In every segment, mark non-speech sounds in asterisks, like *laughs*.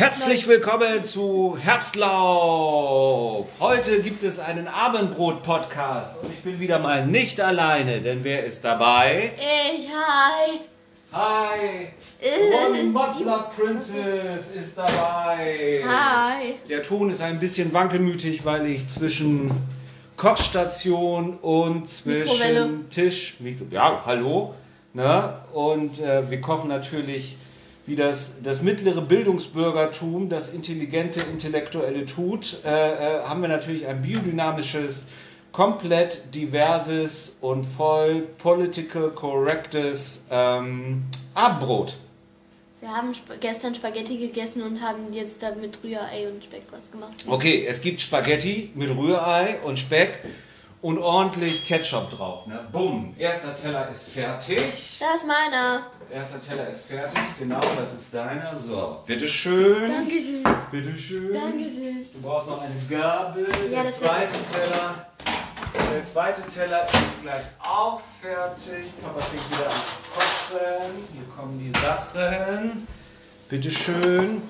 Herzlich willkommen zu Herbstlaub. Heute gibt es einen Abendbrot-Podcast und ich bin wieder mal nicht alleine, denn wer ist dabei? Ich, hi. Hi, Äh. One Butler Princess ist dabei. Hi. Der Ton ist ein bisschen wankelmütig, weil ich zwischen Kochstation und zwischen. Tisch, Mikro, ja, hallo, ne? Und äh, wir kochen natürlich wie das, das mittlere Bildungsbürgertum, das intelligente Intellektuelle tut, äh, äh, haben wir natürlich ein biodynamisches, komplett diverses und voll political correctes ähm, Abendbrot. Wir haben sp gestern Spaghetti gegessen und haben jetzt da mit Rührei und Speck was gemacht. Okay, es gibt Spaghetti mit Rührei und Speck und ordentlich Ketchup drauf. Ne? Bumm, erster Teller ist fertig. Das ist meiner. Erster Teller ist fertig, genau, das ist deiner. So, bitteschön. Dankeschön. Bitteschön. Dankeschön. Du brauchst noch eine Gabel. Ja, der zweite Teller. Der zweite Teller ist gleich auch fertig. Papa fängt wieder an zu kochen. Hier kommen die Sachen. Bitteschön.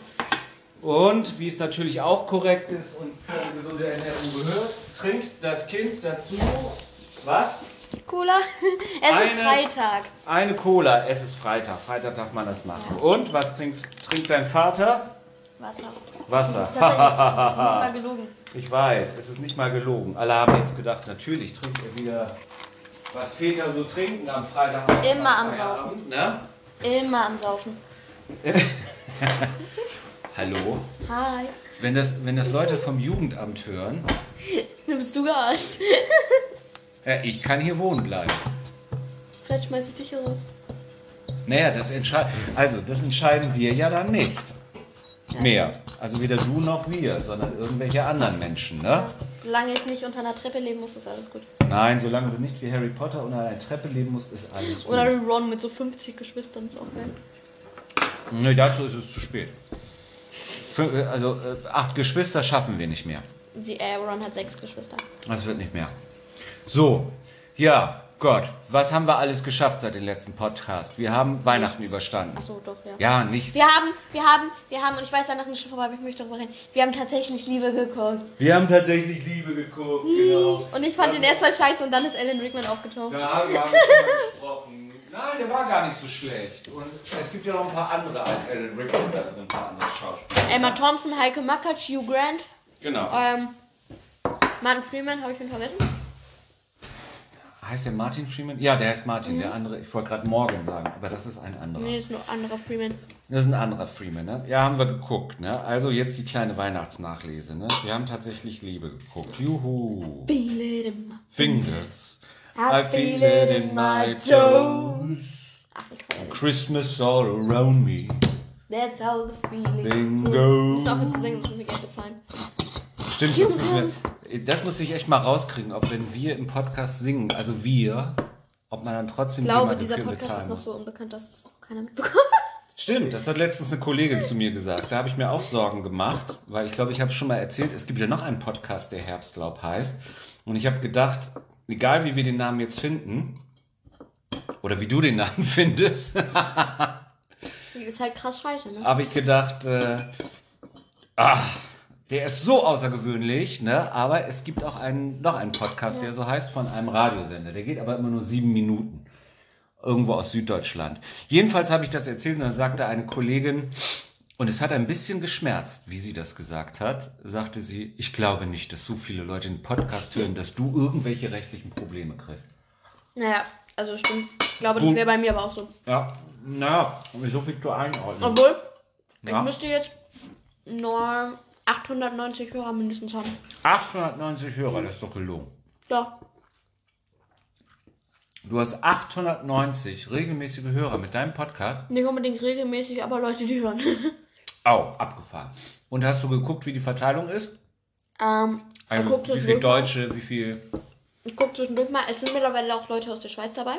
Und wie es natürlich auch korrekt ist und für gesunde Ernährung gehört, trinkt das Kind dazu was? Cola. *laughs* es ist Eine- Freitag. Eine Cola. Es ist Freitag. Freitag darf man das machen. Und was trinkt, trinkt dein Vater? Wasser. Wasser. Das ist nicht mal *laughs* gelogen. Ich weiß, es ist nicht mal gelogen. Alle haben jetzt gedacht, natürlich trinkt er wieder, was Väter so trinken am Freitag. Immer am Feierabend, Ne? Immer am Saufen. *laughs* Hallo? Hi. Wenn das, wenn das Leute vom Jugendamt hören, bist du gearscht. *laughs* äh, ich kann hier wohnen bleiben. Vielleicht schmeiß ich dich hier raus. Naja, das, entschei also, das entscheiden wir ja dann nicht. Mehr. Also weder du noch wir, sondern irgendwelche anderen Menschen, ne? Solange ich nicht unter einer Treppe leben muss, ist alles gut. Nein, solange du nicht wie Harry Potter unter einer Treppe leben musst, ist alles gut. Oder wie Ron mit so 50 Geschwistern ist auch geil. Nee, dazu ist es zu spät. Fün- äh, Also äh, acht Geschwister schaffen wir nicht mehr. Die, äh, Ron hat sechs Geschwister. Das wird nicht mehr. So, ja, Gott, was haben wir alles geschafft seit dem letzten Podcast? Wir haben Weihnachten überstanden. Achso, doch, ja. Ja, nichts. Wir haben, wir haben, wir haben, und ich weiß, Weihnachten ist schon vorbei, aber ich möchte darüber reden. Wir haben tatsächlich Liebe geguckt. Wir haben tatsächlich Liebe geguckt, genau. Und ich fand den erst mal scheiße und dann ist Alan Rickman aufgetaucht. Da haben wir schon mal gesprochen. Nein, der war gar nicht so schlecht. Und es gibt ja noch ein paar andere als Alan Rickman da drin, ein paar andere Schauspieler. Emma Thompson, Heike Makatsch, Hugh Grant, Genau. ähm, Martin Freeman, habe ich ihn vergessen? Heißt der Martin Freeman? Ja, der heißt Martin. Der andere, ich wollte gerade Morgan sagen, aber das ist ein anderer. Nee, ist nur anderer Freeman. Das ist ein anderer Freeman, ne? Ja, haben wir geguckt, ne? Also jetzt die kleine Weihnachtsnachlese, ne? Wir haben tatsächlich Liebe geguckt. Juhu. Fingers. I feel it in my toes. Christmas all around me. That's how the feeling Bingo. Wir müssen aufhören zu singen, sonst muss ich Geld bezahlen. Stimmt, das müssen wir. Das muss ich echt mal rauskriegen, ob wenn wir im Podcast singen, also wir, ob man dann trotzdem Ich glaube, dieser Podcast ist noch so unbekannt, dass es auch keiner mitbekommt. *laughs* Stimmt, das hat letztens eine Kollegin zu mir gesagt. Da habe ich mir auch Sorgen gemacht, weil ich glaube, ich habe es schon mal erzählt, es gibt ja noch einen Podcast, der Herbstlaub heißt. Und ich habe gedacht, egal wie wir den Namen jetzt finden, oder wie du den Namen *laughs* findest, ist halt krass scheiße, ne? habe ich gedacht, äh, ah, der ist so außergewöhnlich, ne? Aber es gibt auch einen, noch einen Podcast, der so heißt, von einem Radiosender. Der geht aber immer nur sieben Minuten. Irgendwo aus Süddeutschland. Jedenfalls habe ich das erzählt und dann sagte eine Kollegin, und es hat ein bisschen geschmerzt, wie sie das gesagt hat, sagte sie, ich glaube nicht, dass so viele Leute den Podcast hören, dass du irgendwelche rechtlichen Probleme kriegst. Naja, also stimmt. Ich glaube, das wäre bei mir aber auch so. Ja, naja, so viel zur Einordnung. Obwohl, Ja. ich müsste jetzt nur 890 Hörer mindestens haben. 890 Hörer, das ist doch gelogen. Ja. Du hast 890 regelmäßige Hörer mit deinem Podcast. Nicht unbedingt regelmäßig, aber Leute, die hören. *laughs* Au, abgefahren. Und hast du geguckt, wie die Verteilung ist? ähm, Also, wie viel zwischendurch mal. Deutsche, wie viel. Ich guck zwischendurch mal. Es sind mittlerweile auch Leute aus der Schweiz dabei.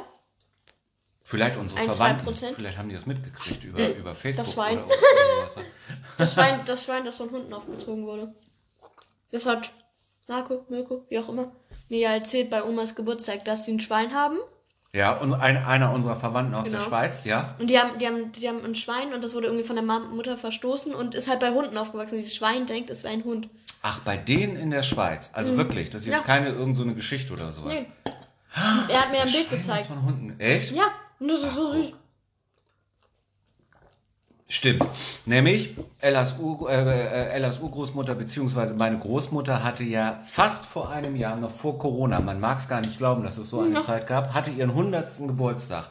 Vielleicht unsere Ein, Verwandten. Vielleicht haben die das mitgekriegt über, über Facebook. Schwein. Oder, oder sowas. *laughs* Das Schwein, das Schwein, das von Hunden aufgezogen wurde. Das hat Marco, Mirko, wie auch immer, mir ja erzählt bei Omas Geburtstag, dass sie ein Schwein haben. Ja, und ein, einer unserer Verwandten aus der Genau. Schweiz, ja. Und die haben, die, haben, die haben ein Schwein und das wurde irgendwie von der Mutter verstoßen und ist halt bei Hunden aufgewachsen. Dieses Schwein denkt, es wäre ein Hund. Ach, bei denen in der Schweiz. Also wirklich, das ist jetzt Ja. keine irgend so eine Geschichte oder sowas. Nee. Er hat mir ein Bild Schwein gezeigt. ist von Hunden. Echt? Ja, und das ist so süß. Stimmt. Nämlich Ellas, Ur, äh, äh, Ellas Urgroßmutter beziehungsweise meine Großmutter hatte ja fast vor einem Jahr, noch vor Corona, man mag es gar nicht glauben, dass es so eine Zeit gab, hatte ihren 100. Geburtstag.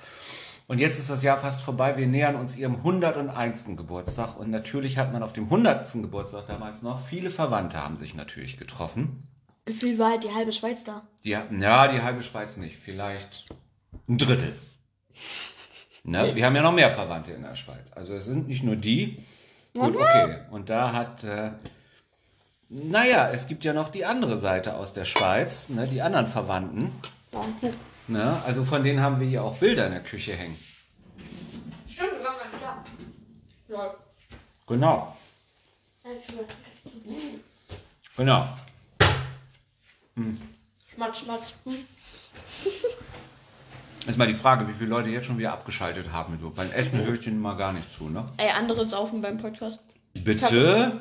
Und jetzt ist das Jahr fast vorbei, wir nähern uns ihrem 101. Geburtstag. Und natürlich hat man auf dem 100. Geburtstag damals noch, viele Verwandte haben sich natürlich getroffen. Gefühlt war halt die halbe Schweiz da. Die, ja, die halbe Schweiz nicht, vielleicht ein Drittel. Ne? Wir haben ja noch mehr Verwandte in der Schweiz. Also es sind nicht nur die. Gut, okay. Und da hat, äh, naja, es gibt ja noch die andere Seite aus der Schweiz, ne? die anderen Verwandten. Ne? Also von denen haben wir hier auch Bilder in der Küche hängen. Stimmt, war gar nicht da. Lol. Genau, genau. Schmatz, schmatz. *laughs* Ist mal die Frage, wie viele Leute jetzt schon wieder abgeschaltet haben. So, beim Essen *laughs* höre ich denen mal gar nicht zu, ne? Ey, andere saufen beim Podcast. Bitte?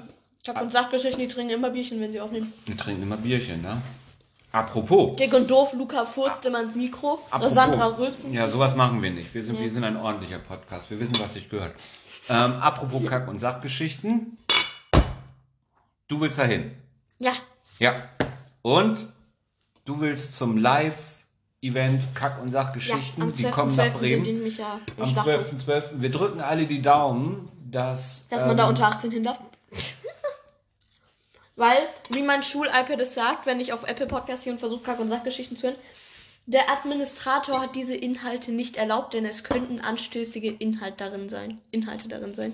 Tag und Sachgeschichten, die trinken immer Bierchen, wenn sie aufnehmen. Wir trinken immer Bierchen, ne? Apropos. Dick und doof, Luca furzt immer ins Mikro. Apropos. Sandra rülpsen. Ja, sowas machen wir nicht. Wir sind, wir sind ein ordentlicher Podcast. Wir wissen, was sich gehört. Ähm, apropos Kack- und Sachgeschichten. Du willst dahin. Ja. Ja. Und du willst zum Live-Event Kack- und Sachgeschichten. am Die 12.12. kommen nach Bremen. nämlich ja Am Schlachthof. 12.12. Wir drücken alle die Daumen, dass. Dass man ähm, da unter 18 hin darf. *laughs* Weil, wie mein Schul-iPad es sagt, wenn ich auf Apple Podcast hier und versuche, Kack- und Sachgeschichten zu hören, der Administrator hat diese Inhalte nicht erlaubt, denn es könnten anstößige Inhalt darin sein. Inhalte darin sein.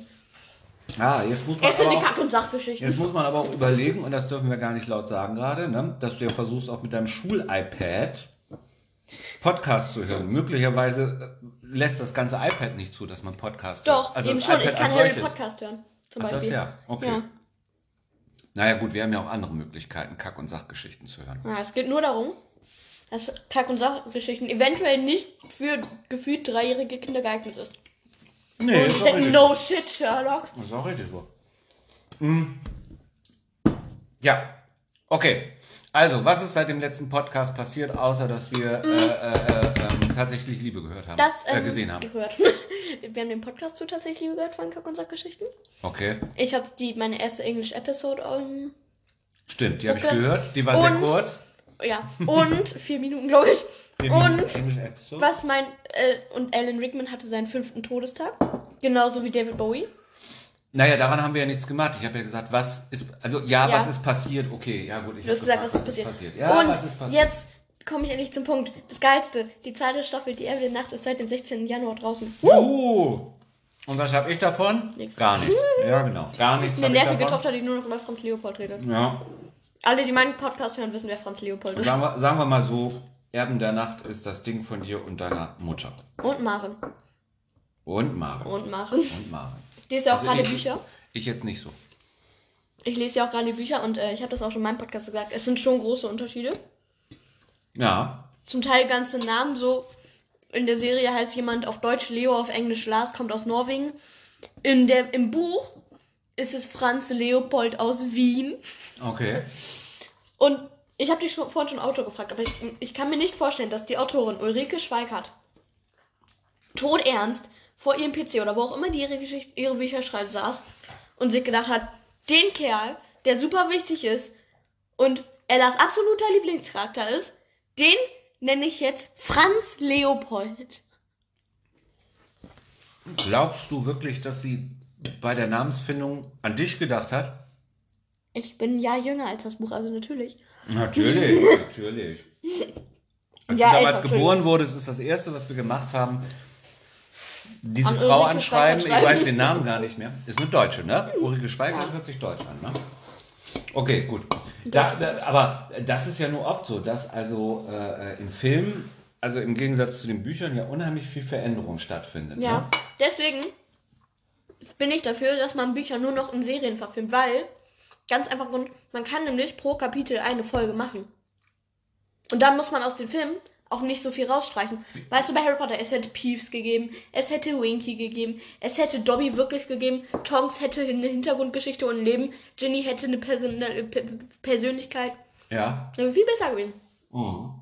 Ah, jetzt muss man Es sind aber die Kack- und Sachgeschichten. Jetzt muss man aber auch überlegen, und das dürfen wir gar nicht laut sagen gerade, ne, dass du ja versuchst, auch mit deinem Schul-iPad Podcast zu hören. Möglicherweise äh, lässt das ganze iPad nicht zu, dass man Podcast Doch, hört. Also eben das schon. iPad Ich kann als Harry solches. Podcast hören. Zum Ach, das Beispiel. ja, okay. Ja. Naja gut, wir haben ja auch andere Möglichkeiten, Kack- und Sachgeschichten zu hören. Ja, es geht nur darum, dass Kack- und Sachgeschichten eventuell nicht für gefühlt dreijährige Kinder geeignet ist. Nee, Und ich denke, no shit, Sherlock. Das ist auch richtig so. Hm. Ja, okay. Also, was ist seit dem letzten Podcast passiert, außer dass wir äh, äh, äh, ähm, tatsächlich Liebe gehört haben? Das äh, ähm, gesehen haben. gehört. *laughs* Wir haben den Podcast zu tatsächlich Liebe gehört von Kack- und Sachgeschichten. Okay. Ich hatte die, meine erste Englisch-Episode. Ähm, Stimmt, die habe ich gehört. Die war sehr Und- kurz. ja, und *laughs* vier Minuten, glaube ich. Und Englisch Episode. was mein. Äh, und Alan Rickman hatte seinen fünften Todestag. Genauso wie David Bowie. Naja, daran haben wir ja nichts gemacht. Ich habe ja gesagt, was ist, also ja, Ja. was ist passiert? Okay, ja gut. Ich Du hast gesagt, gefragt, was ist passiert. Ja, und was ist passiert? jetzt komme ich endlich zum Punkt. Das Geilste. Die zweite Staffel, die Erde der Nacht, ist seit dem 16. Januar draußen. Uh. Und was habe ich davon? Nichts. Gar nichts. Ja, genau. Gar nichts. Eine nervige. Tochter, die nur noch über Franz Leopold redet. Ja. Alle, die meinen Podcast hören, wissen, wer Franz Leopold ist. Sagen wir, sagen wir mal so, Erben der Nacht ist das Ding von dir und deiner Mutter. Und Maren. Und Maren. Und Maren. Und Maren. Ich lese ja auch Also gerade ich- Bücher. Ich jetzt nicht so. Ich lese ja auch gerade Bücher und äh, ich habe das auch schon in meinem Podcast gesagt. Es sind schon große Unterschiede. Ja. Zum Teil ganze Namen. So in der Serie heißt jemand auf Deutsch Leo, auf Englisch Lars, kommt aus Norwegen. In der, Im Buch ist es Franz Leopold aus Wien. Okay. Und ich habe dich schon, vorhin schon Autor gefragt, aber ich, ich kann mir nicht vorstellen, dass die Autorin Ulrike Schweikart todernst vor ihrem PC oder wo auch immer die ihre, Geschichte, ihre Bücher schreibt, saß und sich gedacht hat, den Kerl, der super wichtig ist und Ellas absoluter Lieblingscharakter ist, den nenne ich jetzt Franz Leopold. Glaubst du wirklich, dass sie bei der Namensfindung an dich gedacht hat? Ich bin ein Jahr jünger als das Buch, also natürlich. Natürlich, *laughs* natürlich. Als Ja, du damals geboren wurdest, ist das erste, was wir gemacht haben, diese An Frau anschreiben. Ich weiß den Namen gar nicht mehr. Ist eine Deutsche, ne? Ulrike Schweigert hört sich deutsch an, ne? Okay, gut. Da, da, aber das ist ja nur oft so, dass also äh, im Film, also im Gegensatz zu den Büchern, ja unheimlich viel Veränderung stattfindet. Ja, Ne? deswegen bin ich dafür, dass man Bücher nur noch in Serien verfilmt, weil ganz einfach Grund, man kann nämlich pro Kapitel eine Folge machen. Und dann muss man aus den Filmen auch nicht so viel rausstreichen. Weißt du, bei Harry Potter, es hätte Peeves gegeben, es hätte Winky gegeben, es hätte Dobby wirklich gegeben, Tonks hätte eine Hintergrundgeschichte und ein Leben, Ginny hätte eine Persön äh, Persönlichkeit. Ja. Wäre viel besser gewesen. Mhm.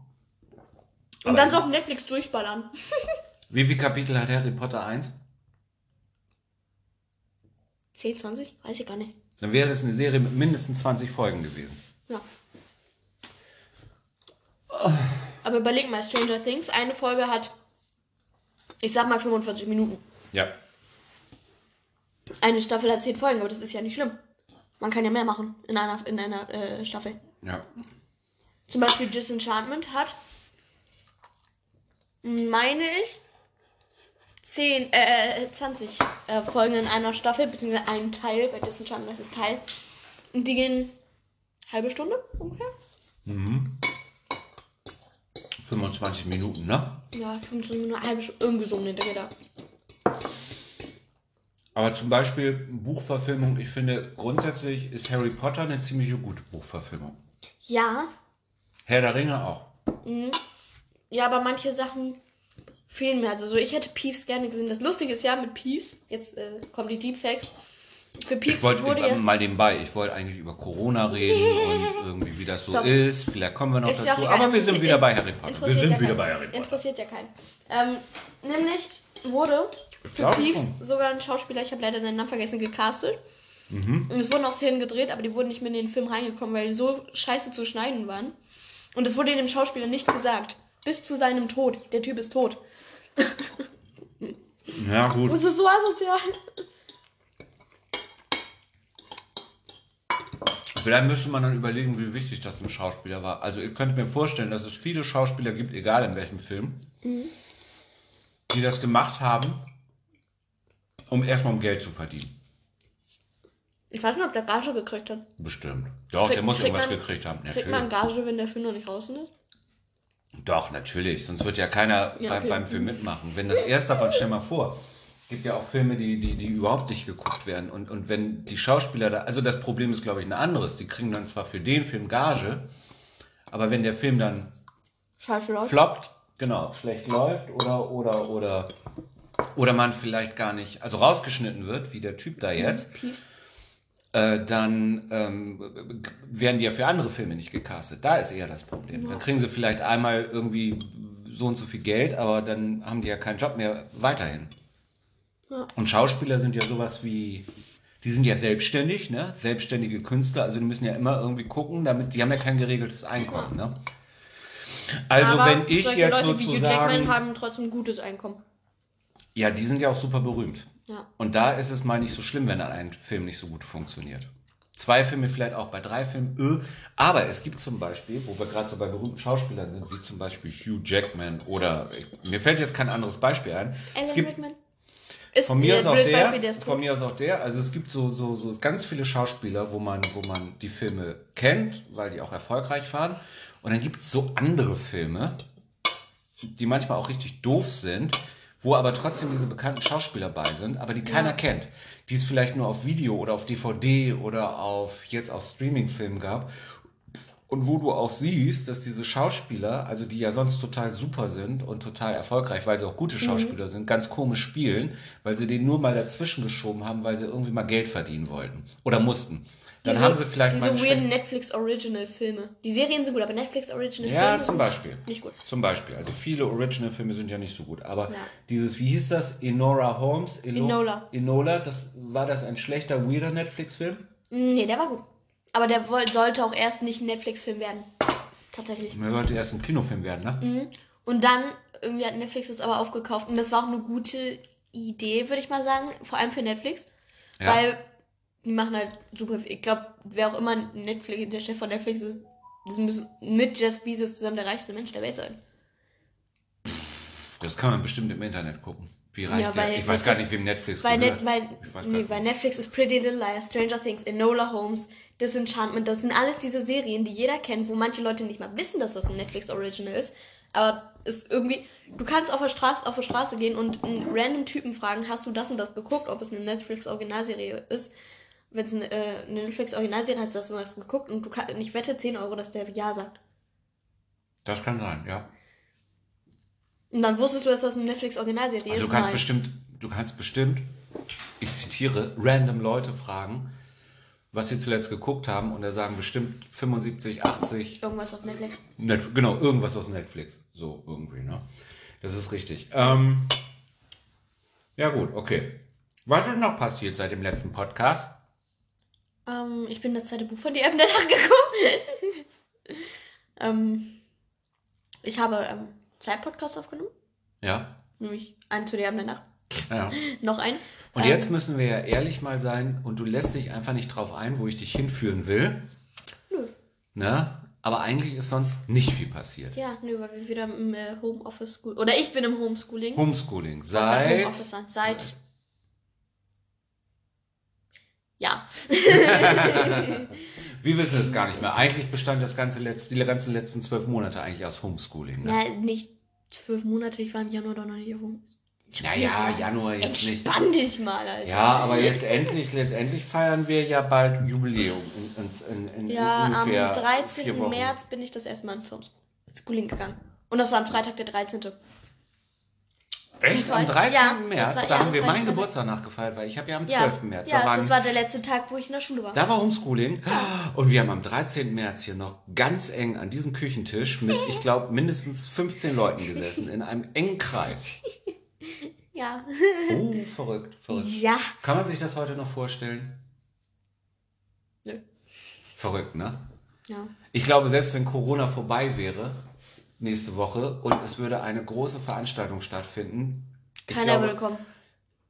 Und dann so auf Netflix durchballern. *laughs* Wie viele Kapitel hat Harry Potter 1? 10, 20? Weiß ich gar nicht. Dann wäre es eine Serie mit mindestens 20 Folgen gewesen. Ja. Aber überleg mal, Stranger Things, eine Folge hat, ich sag mal 45 Minuten. Ja. Eine Staffel hat 10 Folgen, aber das ist ja nicht schlimm. Man kann ja mehr machen in einer, in einer äh, Staffel. Ja. Zum Beispiel Disenchantment hat, meine ich, 10, äh, 20 äh, Folgen in einer Staffel, beziehungsweise einen Teil, bei Disenchantment ist es Teil. Und die gehen halbe Stunde ungefähr? 25 Minuten, ne? Ja, 15 Minuten, eine halbe Stunde, irgendwie so um den Dreh da. Aber zum Beispiel Buchverfilmung, ich finde grundsätzlich ist Harry Potter eine ziemlich gute Buchverfilmung. Ja, Herr der Ringe auch. ja, aber manche Sachen fehlen mir. Also so, ich hätte Peeves gerne gesehen. Das Lustige ist ja mit Peeves, jetzt äh, kommen die Deepfakes. Für Ich Peeves wollte wurde ja. mal nebenbei, ich wollte eigentlich über Corona reden *laughs* und irgendwie wie das so So. ist. Vielleicht kommen wir noch Ist dazu. Aber wir sind wieder bei Harry Potter. Wir interessiert sind ja wieder keinen. bei Harry Potter. Interessiert ja keinen. Ähm, nämlich wurde für Peeves sogar ein Schauspieler, ich habe leider seinen Namen vergessen, gecastet. Mhm. Und es wurden auch Szenen gedreht, aber die wurden nicht mehr in den Film reingekommen, weil die so scheiße zu schneiden waren. Und es wurde dem Schauspieler nicht gesagt. Bis zu seinem Tod. Der Typ ist tot. Ja, gut. Das ist so asozial. Vielleicht müsste man dann überlegen, wie wichtig das dem Schauspieler war. Also ich könnte mir vorstellen, dass es viele Schauspieler gibt, egal in welchem Film, die das gemacht haben, um erstmal um Geld zu verdienen. Ich weiß nicht, ob der Gage gekriegt hat. Bestimmt. Doch, Krieg- der muss irgendwas man- gekriegt haben. Kriegt man Natürlich. Gage, wenn der Film noch nicht draußen ist? Doch, natürlich. Sonst wird ja keiner Ja, beim, okay. beim Film mitmachen. Wenn das erst davon, stell mal vor, gibt ja auch Filme, die, die, die überhaupt nicht geguckt werden. Und, und wenn die Schauspieler da, also das Problem ist, glaube ich, ein anderes. Die kriegen dann zwar für den Film Gage, aber wenn der Film dann Scheiße, Leute. floppt, genau, schlecht läuft oder, oder, oder, oder man vielleicht gar nicht, also rausgeschnitten wird, wie der Typ da jetzt, äh, dann ähm, werden die ja für andere Filme nicht gecastet. Da ist eher das Problem. Dann kriegen sie vielleicht einmal irgendwie so und so viel Geld, aber dann haben die ja keinen Job mehr weiterhin. Ja. Und Schauspieler sind ja sowas wie, die sind ja selbstständig, ne? Selbstständige Künstler, also die müssen ja immer irgendwie gucken, damit, die haben ja kein geregeltes Einkommen, ne? Also Aber wenn ich jetzt Leute wie Hugh sozusagen, Jackman haben trotzdem gutes Einkommen. ja, die sind ja auch super berühmt. Ja. Und da ist es mal nicht so schlimm, wenn ein Film nicht so gut funktioniert. Zwei Filme vielleicht auch, bei drei Filmen, öh. aber es gibt zum Beispiel, wo wir gerade so bei berühmten Schauspielern sind, wie zum Beispiel Hugh Jackman oder, ich, mir fällt jetzt kein anderes Beispiel ein. Es Alan gibt, Rickman. Ist von mir ist auch der, Beispiel, von mir ist auch der. Also es gibt so, so, so ganz viele Schauspieler, wo man, wo man die Filme kennt, weil die auch erfolgreich waren. Und dann gibt es so andere Filme, die manchmal auch richtig doof sind, wo aber trotzdem diese bekannten Schauspieler bei sind, aber die keiner kennt. Die es vielleicht nur auf Video oder auf DVD oder auf jetzt auf Streaming-Filmen gab. Und wo du auch siehst, dass diese Schauspieler, also die ja sonst total super sind und total erfolgreich, weil sie auch Mhm. gute Schauspieler sind, ganz komisch spielen, weil sie den nur mal dazwischen geschoben haben, weil sie irgendwie mal Geld verdienen wollten oder mussten. Dann diese, haben sie vielleicht diese mal einen weirden Netflix Original Filme. Die Serien sind gut, aber Netflix Original Filme Ja, zum Beispiel. nicht gut. Zum Beispiel. Also viele Original-Filme sind ja nicht so gut. Aber Ja. dieses, wie hieß das? Enora Holmes? Elo- Enola. Enola, das, war das ein schlechter, weirder Netflix-Film? Mm, Nee, der war gut. Aber der sollte auch erst nicht ein Netflix-Film werden. Tatsächlich. Der sollte erst ein Kinofilm werden, ne? Mhm. Und dann, irgendwie hat Netflix es aber aufgekauft. Und das war auch eine gute Idee, würde ich mal sagen. Vor allem für Netflix. Ja. Weil die machen halt super. Ich glaube, wer auch immer Netflix, der Chef von Netflix ist, das müssen mit Jeff Bezos zusammen der reichste Mensch der Welt sein. Das kann man bestimmt im Internet gucken. Wie reich Ja, der? Ich weiß gar Netflix- nicht, wem Netflix Weil, gehört. Net, weil, nee, weil. Netflix ist Pretty Little Liars, Stranger Things, Enola Holmes, Disenchantment, das sind alles diese Serien, die jeder kennt, wo manche Leute nicht mal wissen, dass das ein Netflix Original ist. Aber ist irgendwie, du kannst auf der Straße, auf der Straße gehen und einen random Typen fragen, hast du das und das geguckt, ob es eine Netflix Originalserie ist. Wenn es eine, äh, eine Netflix Originalserie heißt, hast du das geguckt und du kannst, ich wette 10 Euro, dass der Ja sagt. Das kann sein, ja. Und dann wusstest du, dass das eine Netflix-Originalserie Also ist? du kannst Nein. bestimmt, du kannst bestimmt, ich zitiere, random Leute fragen, was sie zuletzt geguckt haben und da sagen bestimmt 75, 80, Irgendwas auf Netflix. Net genau, irgendwas aus Netflix. So irgendwie, ne? Das ist richtig. Ähm, ja gut, okay. Was ist noch passiert seit dem letzten Podcast? Ähm, ich bin das zweite Buch von dir eben danach gekommen. ähm, ich habe ähm, zwei Podcasts aufgenommen. Ja. Nämlich einen zu eben danach. ja. *laughs* Noch einen. Und Ähm, jetzt müssen wir ja ehrlich mal sein und du lässt dich einfach nicht drauf ein, wo ich dich hinführen will. Nö. Ne? Aber eigentlich ist sonst nicht viel passiert. Ja, nö, weil wir wieder im äh, Homeoffice School. Oder ich bin im Homeschooling. Homeschooling. Seit. Homeoffice sein. Seit. Ja. *laughs* Wir wissen es gar nicht mehr. Eigentlich bestand das ganze Letz die ganzen letzten zwölf Monate eigentlich aus Homeschooling. Ne? Na, nicht zwölf Monate, ich war im Januar doch noch nicht Home. Naja, Januar jetzt nicht. Entspann dich mal, Alter. Ja, aber jetzt endlich, letztendlich feiern wir ja bald Jubiläum. In, in, in, Ja, am ungefähr vier 13. Wochen. März bin ich das erste Mal ins Homeschooling gegangen. Und das war am Freitag, der 13. Echt? Am Zufall. 13. Ja, März? war- da ja, haben wir meinen. Geburtstag nachgefeiert, weil ich habe ja am Ja, 12. März. ja da, waren, das war der letzte Tag, wo ich in der Schule war. da war Homeschooling. Und wir haben am 13. März hier noch ganz eng an diesem Küchentisch mit, ich glaube, mindestens 15 Leuten gesessen, in einem engen Kreis. *laughs* Ja. Oh, verrückt, verrückt. ja. Kann man sich das heute noch vorstellen? Nö. Verrückt, ne? Ja. Ich glaube, selbst wenn Corona vorbei wäre, nächste Woche, und es würde eine große Veranstaltung stattfinden. Keiner glaube, würde kommen.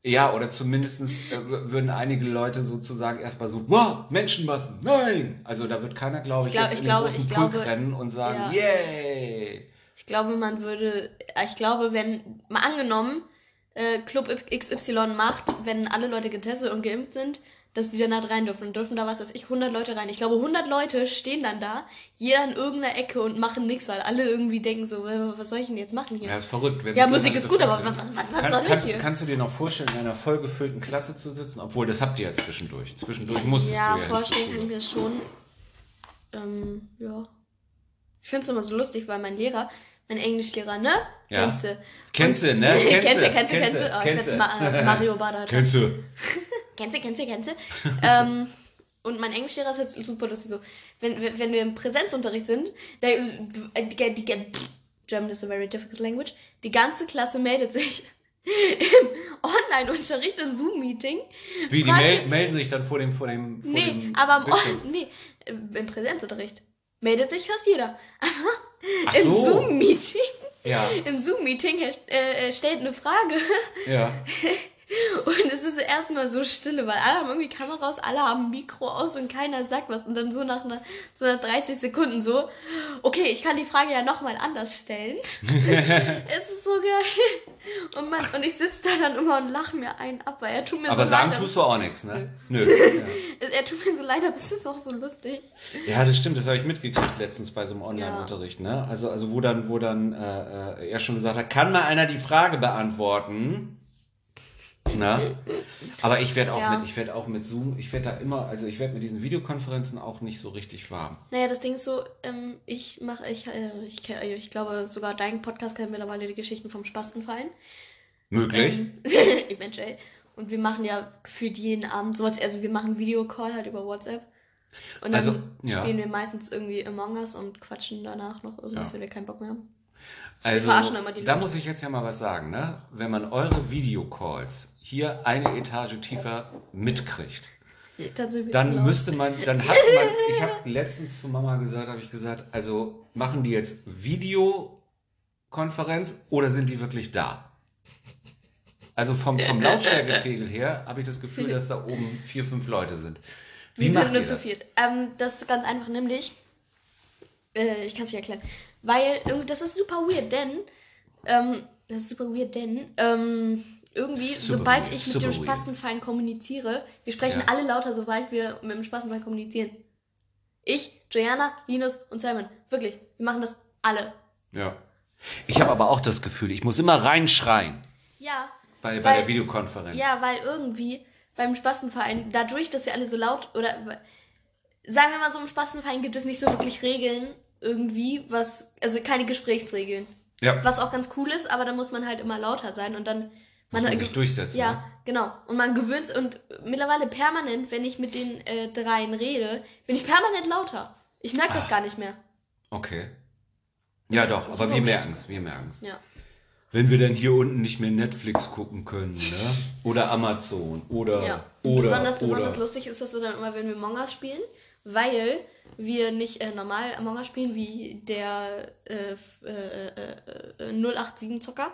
Ja, oder zumindest äh, würden einige Leute sozusagen erstmal so, wow, Menschenmassen, nein! Also da wird keiner, glaube ich, Ich glaub- jetzt ich in glaube- den großen ich Pulk glaube- rennen und sagen, Ja. yay! Ich glaube, man würde, äh, ich glaube, wenn, mal angenommen, äh, Club XY macht, wenn alle Leute getestet und geimpft sind, dass sie danach rein dürfen. Und dürfen da, was weiß ich, 100 Leute rein. Ich glaube, 100 Leute stehen dann da, jeder in irgendeiner Ecke und machen nichts, weil alle irgendwie denken so, was soll ich denn jetzt machen hier? Ja, ist verrückt. Ja, Musik ist gut, aber was, was, was Kann, soll ich kannst, hier? kannst du dir noch vorstellen, in einer vollgefüllten Klasse zu sitzen? Obwohl, das habt ihr ja zwischendurch. Zwischendurch musstest ja, du ja vorstellen kann ich mir schon. Ähm, ja. Ich finde es immer so lustig, weil mein Lehrer, mein Englischlehrer, ne? Ja. Kennst du? Kennst du, ne? *laughs* Kennst du, Kennst du, kennst du, kennst du? Oh, ich kennst werde. Ma äh, Mario Bader. Kennst du? *laughs* Kennst du, kennst du, kennst du? ähm, und mein Englischlehrer ist jetzt super lustig so. Wenn, wenn, wir im Präsenzunterricht sind, der, die, die, die, German is a very difficult language, die ganze Klasse meldet sich *laughs* im Online-Unterricht, im Zoom-Meeting. Wie, die mel melden sich dann vor dem, vor dem, vor Nee, dem aber im, nee, im Präsenzunterricht meldet sich fast jeder. Ach Im so. Zoom-Meeting, Ja, im Zoom-Meeting äh, äh, stellt eine Frage ja. *laughs* und es ist erstmal so stille, weil alle haben irgendwie Kamera aus, alle haben Mikro aus und keiner sagt was und dann so nach, einer, so nach 30 Sekunden so, okay, ich kann die Frage ja nochmal anders stellen. *laughs* es ist so geil. Und, man, und ich sitze da dann immer und lache mir einen ab, weil er tut mir Aber so sagen leid. tust du auch nichts, ne? Nö. Ja. Er tut mir so leid, aber es ist auch so lustig. Ja, das stimmt, das habe ich mitgekriegt letztens bei so einem Online-Unterricht, ne? Also, also wo dann, wo dann äh, äh, er schon gesagt hat, kann mal einer die Frage beantworten? Na? Aber ich werde auch Ja. mit, ich werde auch mit Zoom, ich werde da immer, also ich werde mit diesen Videokonferenzen auch nicht so richtig warm. Naja, das Ding ist so, ähm, ich mache, ich, äh, ich, kenn- ich glaube sogar dein Podcast kennt mittlerweile die Geschichten vom Spastenverein. Möglich? Ähm, *laughs* eventuell. Und wir machen ja gefühlt jeden Abend sowas, also wir machen Videocall halt über WhatsApp. Und dann Also, ja. spielen wir meistens irgendwie Among Us und quatschen danach noch irgendwas, Ja. wenn wir keinen Bock mehr haben. Also, da muss ich jetzt ja mal was sagen, ne? Wenn man eure Videocalls hier eine Etage tiefer mitkriegt, Dann dann müsste man, dann hat man, *laughs* ich habe letztens zu Mama gesagt, habe ich gesagt, also machen die jetzt Videokonferenz oder sind die wirklich da? Also vom, vom *laughs* Lautstärkepegel her habe ich das Gefühl, dass da oben vier, fünf Leute sind. Wie Wir sind nur zu das? viert. Ähm, das ist ganz einfach, nämlich, äh, ich kann es dir erklären, weil das ist super weird, denn, ähm, das ist super weird, denn, ähm, irgendwie, Super sobald weird, ich mit super dem. Spastenverein kommuniziere, wir sprechen Ja. alle lauter, sobald wir mit dem Spastenverein kommunizieren. Ich, Joanna, Linus und Simon. Wirklich, wir machen das alle. Ja. Ich habe aber auch das Gefühl, ich muss immer reinschreien Ja. bei, bei Weil- der Videokonferenz. Ja, weil irgendwie beim Spastenverein, dadurch, dass wir alle so laut oder sagen wir mal so, im Spastenverein gibt es nicht so wirklich Regeln irgendwie, was, also keine Gesprächsregeln. Ja. Was auch ganz cool ist, aber dann muss man halt immer lauter sein und dann. Muss man sich durchsetzen, Ja, ne? genau. Und man gewöhnt und mittlerweile permanent, wenn ich mit den äh, dreien rede, bin ich permanent lauter. Ich merke das gar nicht mehr. Okay. Ja, doch, aber wir weird. merken's, wir merken's. Ja. Wenn wir dann hier unten nicht mehr Netflix gucken können, ne? Oder Amazon, oder, Ja. Oder, besonders, oder. besonders lustig ist das so dann immer, wenn wir Among Us spielen, weil wir nicht äh, normal Among Us spielen wie der äh, f- äh, äh, äh, 087-Zocker,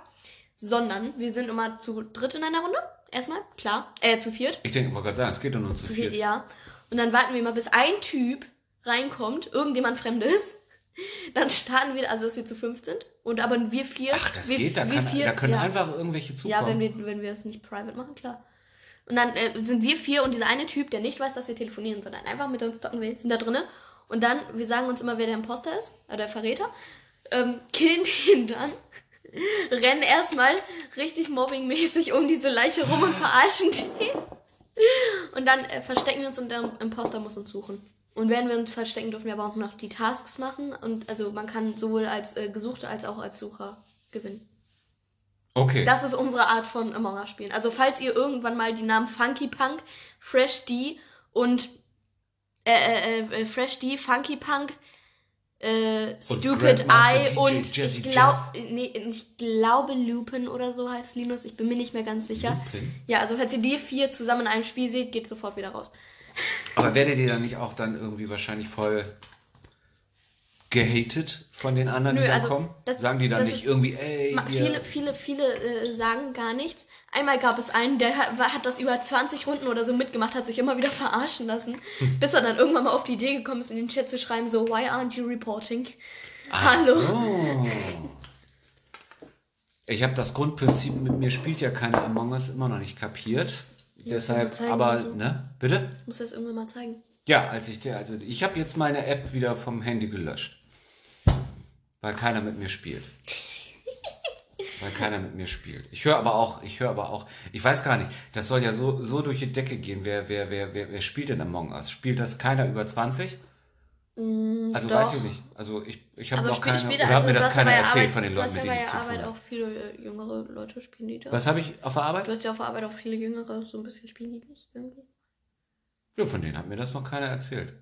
sondern wir sind immer zu dritt in einer Runde. Erstmal, klar. Äh, zu viert. Ich denke, ich wollte gerade sagen, es geht doch nur zu Zu viel. viert, ja. Und dann warten wir mal, bis ein Typ reinkommt, irgendjemand Fremdes. *laughs* Dann starten wir, also dass wir zu fünf sind. Und aber wir vier. Ach, das wir, geht, da, wir kann, vier, da können ja. einfach irgendwelche zukommen. Ja, wenn wir, wenn wir es nicht private machen, klar. Und dann äh, sind wir vier und dieser eine Typ, der nicht weiß, dass wir telefonieren, sondern einfach mit uns zocken will, sind da drinne. Und dann, wir sagen uns immer, wer der Imposter ist, oder der Verräter, ähm, *laughs* killen den dann, rennen erstmal richtig mobbingmäßig um diese Leiche rum und verarschen den. Und dann äh, verstecken wir uns und der Imposter muss uns suchen. Und während wir uns verstecken, dürfen wir aber auch noch die Tasks machen. Und also man kann sowohl als äh, Gesuchter als auch als Sucher gewinnen. okay. Das ist unsere Art von Among Us spielen. Also falls ihr irgendwann mal die Namen Funky Punk, Fresh D und äh, äh, äh, Fresh D, Funky Punk, äh, Stupid Eye und Jazzy ich, glaub, nee, ich glaube Lupin oder so heißt Linus. Ich bin mir nicht mehr ganz sicher. Lupin? Ja, also falls ihr die vier zusammen in einem Spiel seht, geht sofort wieder raus. Aber werdet ihr dann nicht auch dann irgendwie wahrscheinlich voll gehatet von den anderen, Nö, die da also kommen? das- Sagen die dann nicht ist- irgendwie, ey, Ma- ihr- Viele, viele, viele äh, sagen gar nichts. Einmal gab es einen, der hat, hat das über 20 Runden oder so mitgemacht, hat sich immer wieder *laughs* verarschen lassen, *laughs* bis er dann irgendwann mal auf die Idee gekommen ist, in den Chat zu schreiben, so, why aren't you reporting? Ach Hallo. So. Ich habe das Grundprinzip, mit mir spielt ja keiner Among Us, immer noch nicht kapiert. Deshalb, zeigen aber, so. ne? Bitte? Ich muss das irgendwann mal zeigen. Ja, als ich der, also ich habe jetzt meine App wieder vom Handy gelöscht. Weil keiner mit mir spielt. Weil keiner mit mir spielt. Ich höre aber auch, ich höre aber auch, ich weiß gar nicht, das soll ja so, so durch die Decke gehen. Wer, wer, wer, wer, wer spielt denn Among Us? Spielt das keiner über 20? also doch. weiß ich nicht. Also ich, ich habe noch keine, spiel, oder hat mir du das hast keiner ja bei erzählt Arbeit, von den du Leuten, hast mit ja denen bei ich zu der tun Arbeit habe. auch viele äh, jüngere Leute spielen die da. Was habe ich auf der Arbeit? Du hast ja auf der Arbeit auch viele jüngere, so ein bisschen spielen die nicht irgendwie. Ja, von denen hat mir das noch keiner erzählt.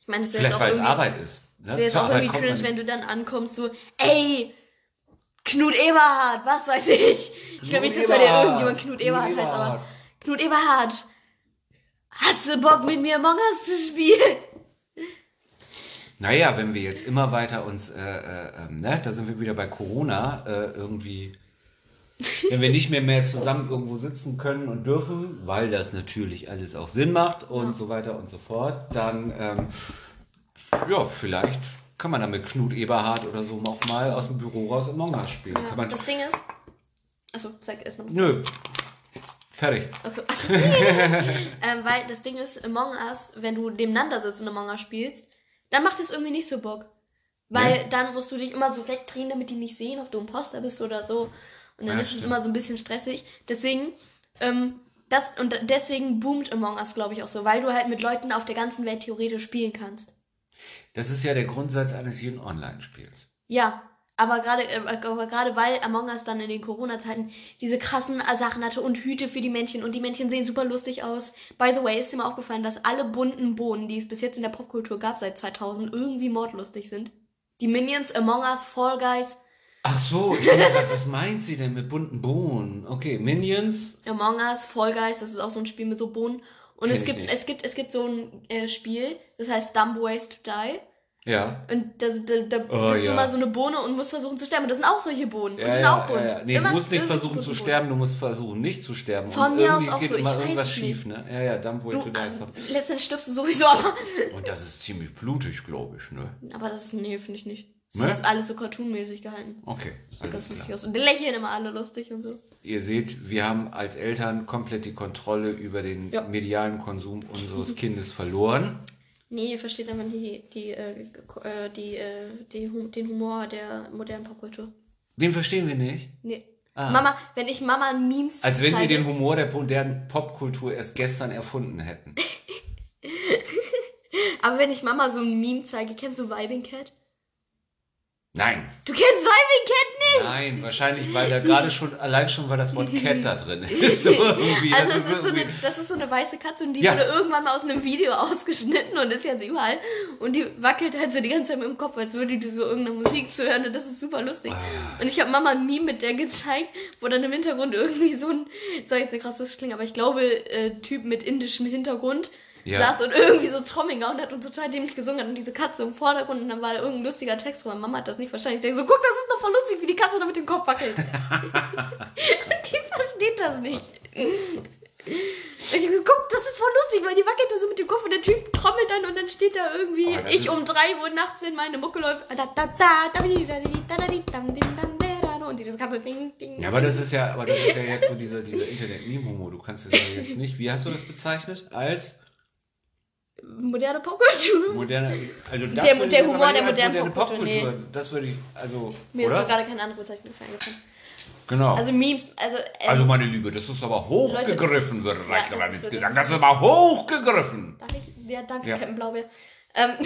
Ich meine, es jetzt Vielleicht weil es Arbeit ist. Ne? es wäre jetzt auch irgendwie cringe, wenn du dann ankommst, so, ey, Knut Eberhard, was weiß ich. Ich glaube nicht, dass bei dir irgendjemand Knut, Knut Eberhard, heißt, aber. Knut Eberhard, hast du Bock mit mir Among Us zu spielen? Naja, wenn wir jetzt immer weiter uns, äh, äh, ähm, ne, da sind wir wieder bei Corona, äh, irgendwie, wenn wir nicht mehr mehr zusammen irgendwo sitzen können und dürfen, weil das natürlich alles auch Sinn macht und so weiter und so fort, dann, ähm, ja, vielleicht kann man dann mit Knut Eberhard oder so auch mal aus dem Büro raus Among Us spielen. Ja, kann man, das Ding ist, achso, sag erstmal noch. nö, fertig. Okay. Achso. *laughs* ähm, weil das Ding ist, Among Us, wenn du nebeneinander sitzt und Among Us spielst, dann macht es irgendwie nicht so Bock. Weil Nee. dann musst du dich immer so wegdrehen, damit die nicht sehen, ob du Imposter bist oder so. Und dann Ja, ist es stimmt. immer so ein bisschen stressig. Deswegen, ähm, das, und deswegen boomt Among Us, glaube ich, auch so, weil du halt mit Leuten auf der ganzen Welt theoretisch spielen kannst. Das ist ja der Grundsatz eines jeden Online-Spiels. Ja, aber gerade äh, aber gerade weil Among Us dann in den Corona-Zeiten diese krassen Sachen hatte und Hüte für die Männchen und die Männchen sehen super lustig aus. By the way, ist dir mal aufgefallen, dass alle bunten Bohnen, die es bis jetzt in der Popkultur gab seit 2000, irgendwie mordlustig sind? Die Minions, Among Us, Fall Guys, Ach so, ich dachte grad, was meint sie denn mit bunten Bohnen? Okay, Minions. Among Us, Fall Guys, das ist auch so ein Spiel mit so Bohnen. Und Kenn es ich gibt, es gibt, es gibt so ein äh, Spiel, das heißt Dumb Ways to Die. Ja. Und da, da, da Oh, bist ja. du mal so eine Bohne und musst versuchen zu sterben. Und das sind auch solche Bohnen. und Ja, die sind ja, auch bunt. ja. Nee, Immer du musst nicht versuchen zu sterben, du musst versuchen nicht zu sterben. Von und mir aus auch geht so, ich immer weiß irgendwas nicht. schief, ne? Ja, ja, Dumb Way Du, to Die ist letztendlich stirbst du sowieso, aber. Und das ist ziemlich blutig, glaube ich, ne? Aber das ist, nee, finde ich nicht. Das Ne? ist alles so cartoonmäßig gehalten. Okay, Sieht ganz lustig klar. aus. Und die lächeln immer alle lustig und so. Ihr seht, wir haben als Eltern komplett die Kontrolle über den Ja. medialen Konsum unseres Kindes verloren. Nee, ihr versteht einfach die, die, äh, äh, die, äh, die, den Humor der modernen Popkultur. Den verstehen wir nicht. Nee. Ah. Mama, wenn ich Mama Memes Als wenn sie zeige, den Humor der modernen Popkultur erst gestern erfunden hätten. *laughs* Aber wenn ich Mama so ein Meme zeige, kennst du Vibing Cat? Nein. Du kennst Weibing Cat nicht? Nein, wahrscheinlich, weil da gerade schon, allein schon, weil das Wort Cat da drin *laughs* ist. So irgendwie. Also das es ist so eine, das ist so eine weiße Katze und die Ja. wurde irgendwann mal aus einem Video *laughs* ausgeschnitten und ist jetzt überall. Und die wackelt halt so die ganze Zeit mit dem Kopf, als würde die so irgendeine Musik zu hören und das ist super lustig. Ah. Und ich habe Mama ein Meme mit der gezeigt, wo dann im Hintergrund irgendwie so ein, soll jetzt so krass das klingt, aber ich glaube, äh, Typ mit indischem Hintergrund Ja. saß und irgendwie so Trommeln gehauen hat und total dämlich gesungen und diese Katze im Vordergrund und dann war da irgendein lustiger Text, wo meine Mama hat das nicht verstanden. Ich denke so, guck, das ist doch voll lustig, wie die Katze da mit dem Kopf wackelt. und die versteht das nicht. Ich hab guck, das ist voll lustig, weil die wackelt da so mit dem Kopf und der Typ trommelt dann und dann steht da irgendwie Oh, ich um 3 Uhr nachts, wenn meine Mucke läuft. Und diese ganze Ding, Ding. Ja, aber das ist ja, aber das ist ja jetzt so dieser, dieser Internet-Meme-Humor. Du kannst es ja jetzt nicht, wie hast du das bezeichnet? Als moderne Popkultur. moderne, also das Der- würde der Humor der modernen moderne Popkultur, Popkultur. Das würde ich, also, Mir ist oder? so gerade keine andere Bezeichnung für eingefallen. genau. Also Memes, also. ähm, Also meine Liebe, das ist aber hochgegriffen, würde Ja, das Reichlermann ist jetzt so gesagt. Das ist aber hochgegriffen. Darf ich? Ja, danke, Ja. Captain Blaubeer. Ähm, *laughs*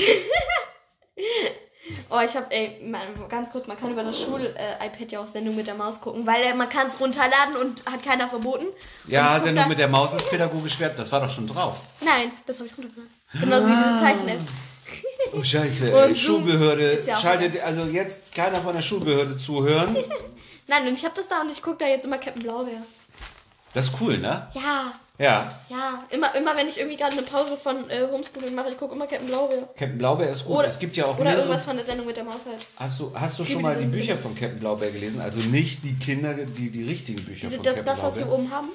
*laughs* oh, ich habe, ey, mal ganz kurz, man kann über das Schul-iPad ja auch Sendung mit der Maus gucken, weil äh, man kann es runterladen und hat keiner verboten. Ja, Sendung da- mit der Maus ist pädagogisch wert. Das war doch schon drauf. Nein, das habe ich runtergeladen. Genauso wie diese Zeichen-App. *laughs* Oh Scheiße, Und Schulbehörde. ja Schaltet also jetzt keiner von der Schulbehörde zuhören. *laughs* Nein, und ich habe das da und ich gucke da jetzt immer Captain Blaubeer. Das ist cool, ne? Ja, Ja. ja. Immer, immer wenn ich irgendwie gerade eine Pause von äh, Homeschooling mache, ich gucke immer Captain Blaubeer. Captain Blaubeer ist gut. Oder, es gibt ja auch oder irgendwas von der Sendung mit der Maus halt. Hast du, hast du schon mal die Bücher von Captain Blaubeer gelesen? Also nicht die Kinder, die, die richtigen Bücher Diese, von das, Captain das, was wir Blaubeer. oben haben.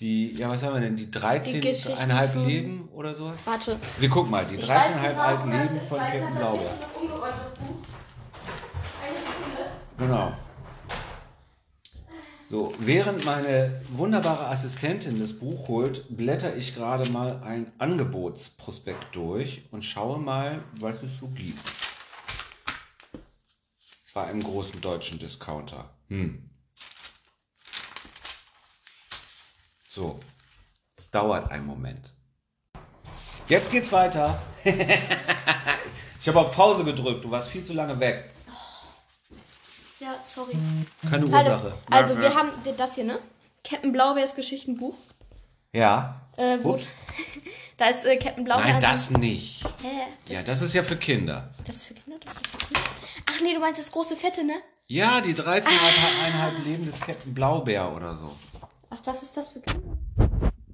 Die, ja, was haben wir denn? Die 13,5 Geschichten von- Leben oder sowas? Warte. Wir gucken mal, die Ich weiß 13,5 genau, alten das Leben von Captain das Blaubeer. das. Genau. So, während meine wunderbare Assistentin das Buch holt, blätter ich gerade mal ein Angebotsprospekt durch und schaue mal, was es so gibt. Bei einem großen deutschen Discounter. Hm. So, es dauert einen Moment. Jetzt geht's weiter. *laughs* ich habe auf Pause gedrückt, du warst viel zu lange weg. Ja, sorry. Keine Hallo. Ursache. Also, Ja, wir ja. haben das hier, ne? Captain Blaubeers Geschichtenbuch. Ja. Äh, wo, Ups. *laughs* da ist äh, Captain Blaubeer. Nein, das nicht. Hä? Ja, das ist ja für Kinder. Das ist für Kinder? Das ist für Kinder? Ach nee, du meinst das große Fette, ne? Ja, die 13,5 Leben des Captain Blaubeer oder so. Ach, das ist das für Kinder.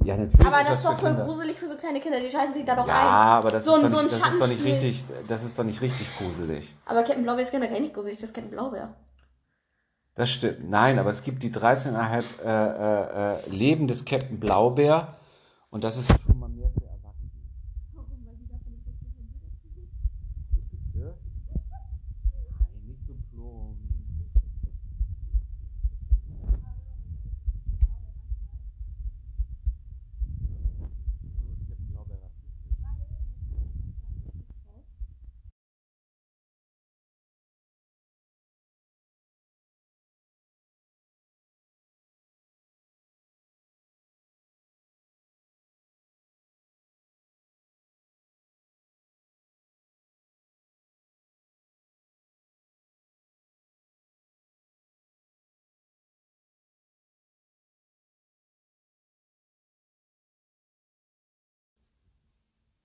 Ja, natürlich Aber das ist doch voll gruselig für so kleine Kinder. Die scheißen sich da doch Ja, ein. aber das, So ist, ein- doch so nicht, ein das ist doch nicht richtig, das ist doch nicht richtig gruselig. Aber Captain Blaubeer ist generell nicht gruselig. Das ist Captain Blaubeer. Das stimmt. Nein, aber es gibt die 13,5 äh, äh, äh, Leben des Captain Blaubeer und das ist schon mal mehr für Erwachsene. Bitte? Nein, nicht so plump. So ist Captain Blaubeer rassistisch.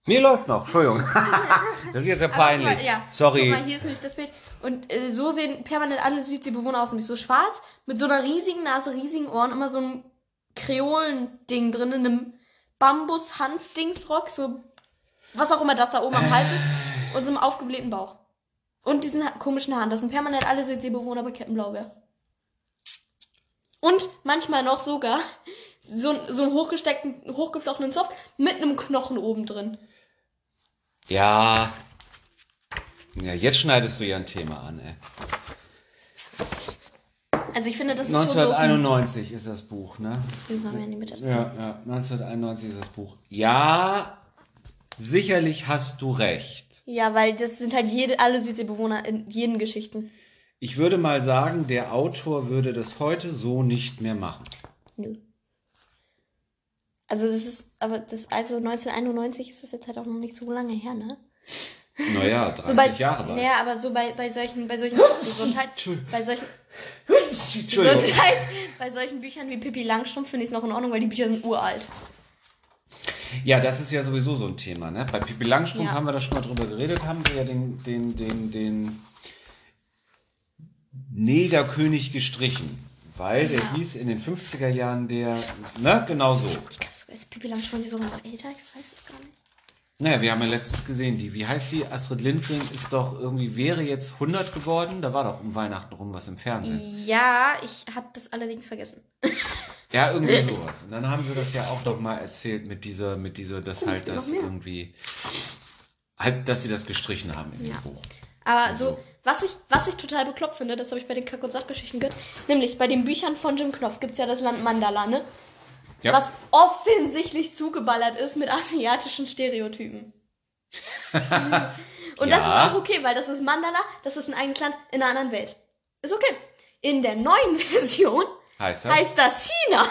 Nee, läuft noch, Entschuldigung. *laughs* das ist jetzt ja peinlich. Mal, ja. Sorry. Guck mal, hier ist nämlich das Bild. Und äh, so sehen permanent alle Südseebewohner aus. Nämlich so schwarz, mit so einer riesigen Nase, riesigen Ohren, immer so ein Kreolen-Ding drin, in einem Bambus-Hanf-Dingsrock, so was auch immer das da oben am Hals ist, und so einem aufgeblähten Bauch. Und diesen ha komischen Haaren. Das sind permanent alle Südseebewohner bei Captain Blaubeer. Und manchmal noch sogar so, so einen hochgesteckten, hochgeflochtenen Zopf mit einem Knochen oben drin. Ja. Ja, jetzt schneidest du ja ein Thema an, ey. Also ich finde, das ist schon so... 1991 ist das Buch, ne? Jetzt mal mehr in die Mitte. Ja, ja, 1991 ist das Buch. Ja, sicherlich hast du recht. Ja, weil das sind halt jede, alle Südseebewohner in jeden Geschichten. Ich würde mal sagen, der Autor würde das heute so nicht mehr machen. Nö. Also das ist, aber das, also 1991 ist das jetzt halt auch noch nicht so lange her, ne? Naja, 30 *laughs* So bei, Jahre alt. Naja, aber so bei, bei solchen, bei solchen Gesundheit, Entschuldigung. bei solchen. Gesundheit, bei solchen Büchern wie Pippi Langstrumpf finde ich es noch in Ordnung, weil die Bücher sind uralt. Ja, das ist ja sowieso so ein Thema. Ne? Bei Pippi Langstrumpf Ja. haben wir da schon mal drüber geredet, haben sie ja den, den, den, den Negerkönig gestrichen. Weil der Ja. hieß in den 50er Jahren der, ne, genau so. Ich glaube ist Pippi Langstrumpf sogar noch älter, ich weiß es gar nicht. Naja, wir haben ja letztens gesehen, die, wie heißt sie? Astrid Lindgren ist doch irgendwie, wäre jetzt 100 geworden. Da war doch um Weihnachten rum was im Fernsehen. Ja, ich habe das allerdings vergessen. *laughs* Ja, irgendwie *laughs* sowas. Und dann haben sie das ja auch noch mal erzählt mit dieser, mit dieser, dass Guck, halt das irgendwie, halt, dass sie das gestrichen haben in Ja. dem Buch. Aber so, was ich, was ich total bekloppt finde, das habe ich bei den Kack- und Sachgeschichten gehört, nämlich bei den Büchern von Jim Knopf gibt es ja das Land Mandala, ne? Ja. Was offensichtlich zugeballert ist mit asiatischen Stereotypen. *laughs* und das Ja. ist auch okay, weil das ist Mandala, das ist ein eigenes Land in einer anderen Welt. Ist okay. In der neuen *laughs* Version Heißt das? heißt das China,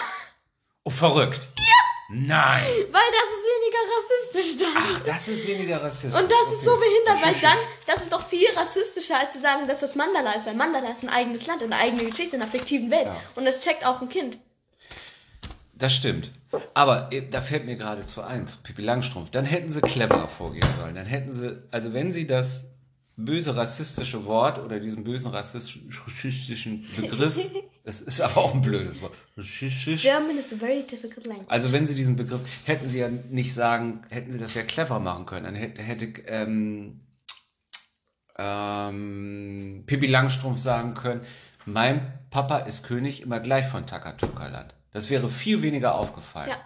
oh, verrückt. Ja. Nein. weil das ist weniger rassistisch dann. Ach, das ist weniger rassistisch. Und das ist so Okay. behindert, weil dann, das ist doch viel rassistischer, als zu sagen, dass das Mandala ist, weil Mandala ist ein eigenes Land und eine eigene Geschichte in einer fiktiven Welt. Ja. Und das checkt auch ein Kind. Das stimmt. Aber äh, da fällt mir geradezu ein, zu Pippi Langstrumpf. Dann hätten sie cleverer vorgehen sollen. Dann hätten sie, also wenn sie das böse rassistische Wort oder diesen bösen rassistischen Begriff, *laughs* es ist aber auch ein blödes Wort, German is a very difficult language. Also wenn sie diesen Begriff, hätten sie ja nicht sagen, hätten sie das ja clever machen können. Dann hätte, hätte ähm, ähm, Pippi Langstrumpf sagen können, mein Papa ist König immer gleich von Takatuka-Land. Das wäre viel weniger aufgefallen. Ja.